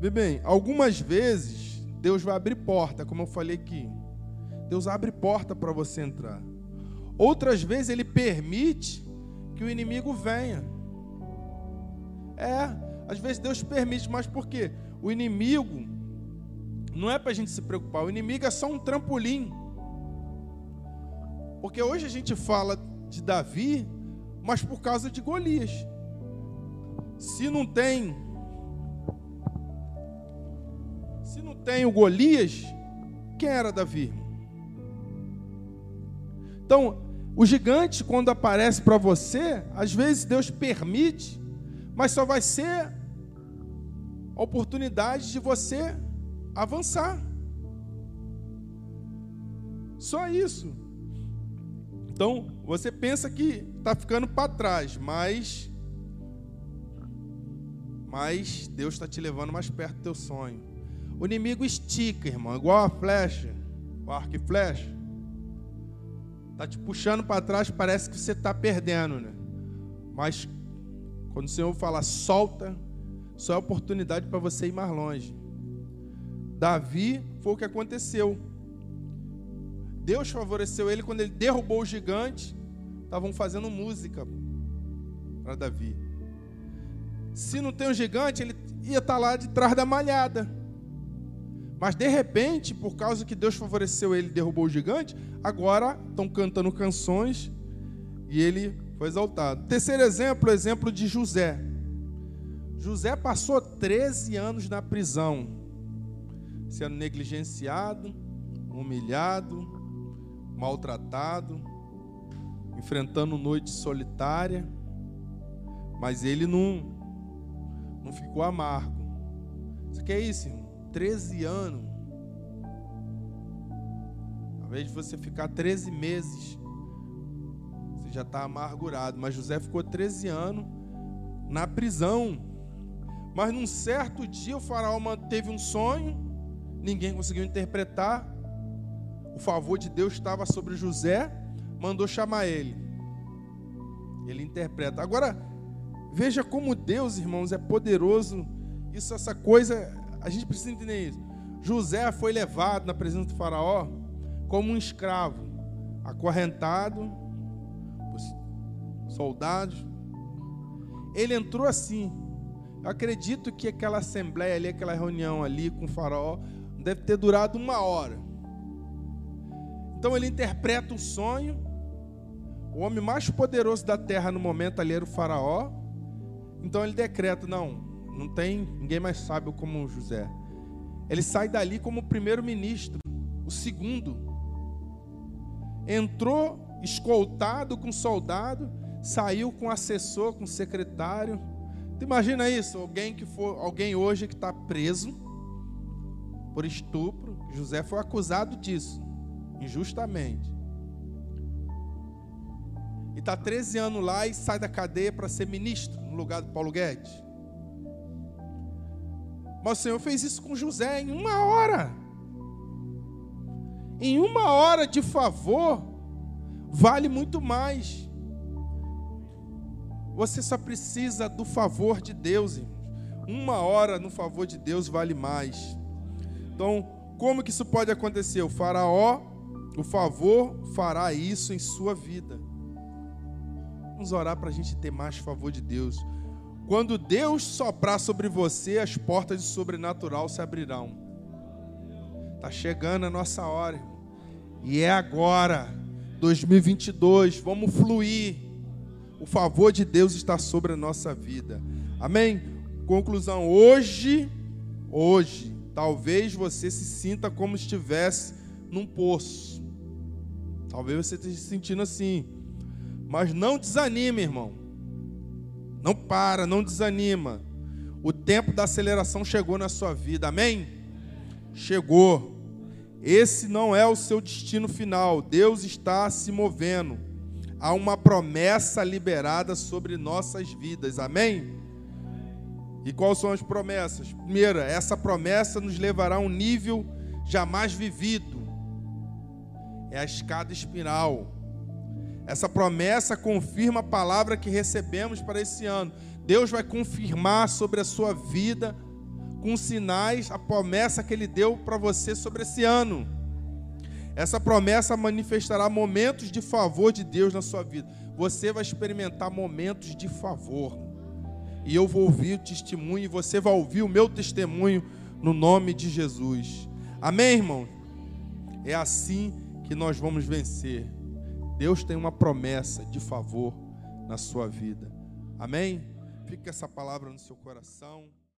A: Vê bem, algumas vezes Deus vai abrir porta, como eu falei aqui. Deus abre porta para você entrar. Outras vezes ele permite que o inimigo venha. É, às vezes Deus permite, mas por quê? O inimigo não é para a gente se preocupar, o inimigo é só um trampolim porque hoje a gente fala de Davi, mas por causa de Golias. Se não tem Se não tem o Golias, quem era Davi? Então, o gigante quando aparece para você, às vezes Deus permite, mas só vai ser a oportunidade de você avançar. Só isso. Então, você pensa que está ficando para trás, mas mas Deus está te levando mais perto do teu sonho. O inimigo estica, irmão, igual a flecha, o arco e flecha. Está te puxando para trás, parece que você está perdendo, né? Mas quando o Senhor fala solta, só é oportunidade para você ir mais longe. Davi foi o que aconteceu. Deus favoreceu ele quando ele derrubou o gigante. Estavam fazendo música para Davi. Se não tem um gigante, ele ia estar tá lá de trás da malhada. Mas de repente, por causa que Deus favoreceu ele derrubou o gigante, agora estão cantando canções e ele foi exaltado. Terceiro exemplo, o exemplo de José. José passou 13 anos na prisão, sendo negligenciado, humilhado, maltratado, enfrentando noite solitária, mas ele não, não ficou amargo. Isso que é isso, irmão? 13 anos. Ao invés de você ficar 13 meses, você já está amargurado. Mas José ficou 13 anos na prisão. Mas num certo dia o faraó teve um sonho, ninguém conseguiu interpretar. O favor de Deus estava sobre José, mandou chamar ele. Ele interpreta. Agora, veja como Deus, irmãos, é poderoso. Isso, essa coisa a gente precisa entender isso. José foi levado na presença do Faraó como um escravo, acorrentado por soldados. Ele entrou assim. Eu acredito que aquela assembleia ali, aquela reunião ali com o Faraó, deve ter durado uma hora. Então ele interpreta um sonho. O homem mais poderoso da terra no momento ali era o Faraó. Então ele decreta: não, não tem, ninguém mais sabe como José. Ele sai dali como primeiro-ministro, o segundo. Entrou escoltado com soldado, saiu com assessor, com secretário. Tu imagina isso? Alguém que for, alguém hoje que está preso por estupro. José foi acusado disso, injustamente. E está 13 anos lá e sai da cadeia para ser ministro no lugar do Paulo Guedes. Mas o Senhor fez isso com José em uma hora. Em uma hora de favor, vale muito mais. Você só precisa do favor de Deus, irmãos. Uma hora no favor de Deus vale mais. Então, como que isso pode acontecer? O faraó, o favor, fará isso em sua vida. Vamos orar para a gente ter mais favor de Deus. Quando Deus soprar sobre você, as portas do sobrenatural se abrirão. Está chegando a nossa hora. E é agora, 2022, vamos fluir. O favor de Deus está sobre a nossa vida. Amém? Conclusão, hoje, hoje, talvez você se sinta como estivesse num poço. Talvez você esteja se sentindo assim. Mas não desanime, irmão. Não para, não desanima. O tempo da aceleração chegou na sua vida, amém? Chegou. Esse não é o seu destino final. Deus está se movendo. Há uma promessa liberada sobre nossas vidas, amém? E quais são as promessas? Primeira, essa promessa nos levará a um nível jamais vivido. É a escada espiral. Essa promessa confirma a palavra que recebemos para esse ano. Deus vai confirmar sobre a sua vida, com sinais, a promessa que Ele deu para você sobre esse ano. Essa promessa manifestará momentos de favor de Deus na sua vida. Você vai experimentar momentos de favor. E eu vou ouvir o testemunho, e você vai ouvir o meu testemunho no nome de Jesus. Amém, irmão? É assim que nós vamos vencer. Deus tem uma promessa de favor na sua vida. Amém? Fica essa palavra no seu coração.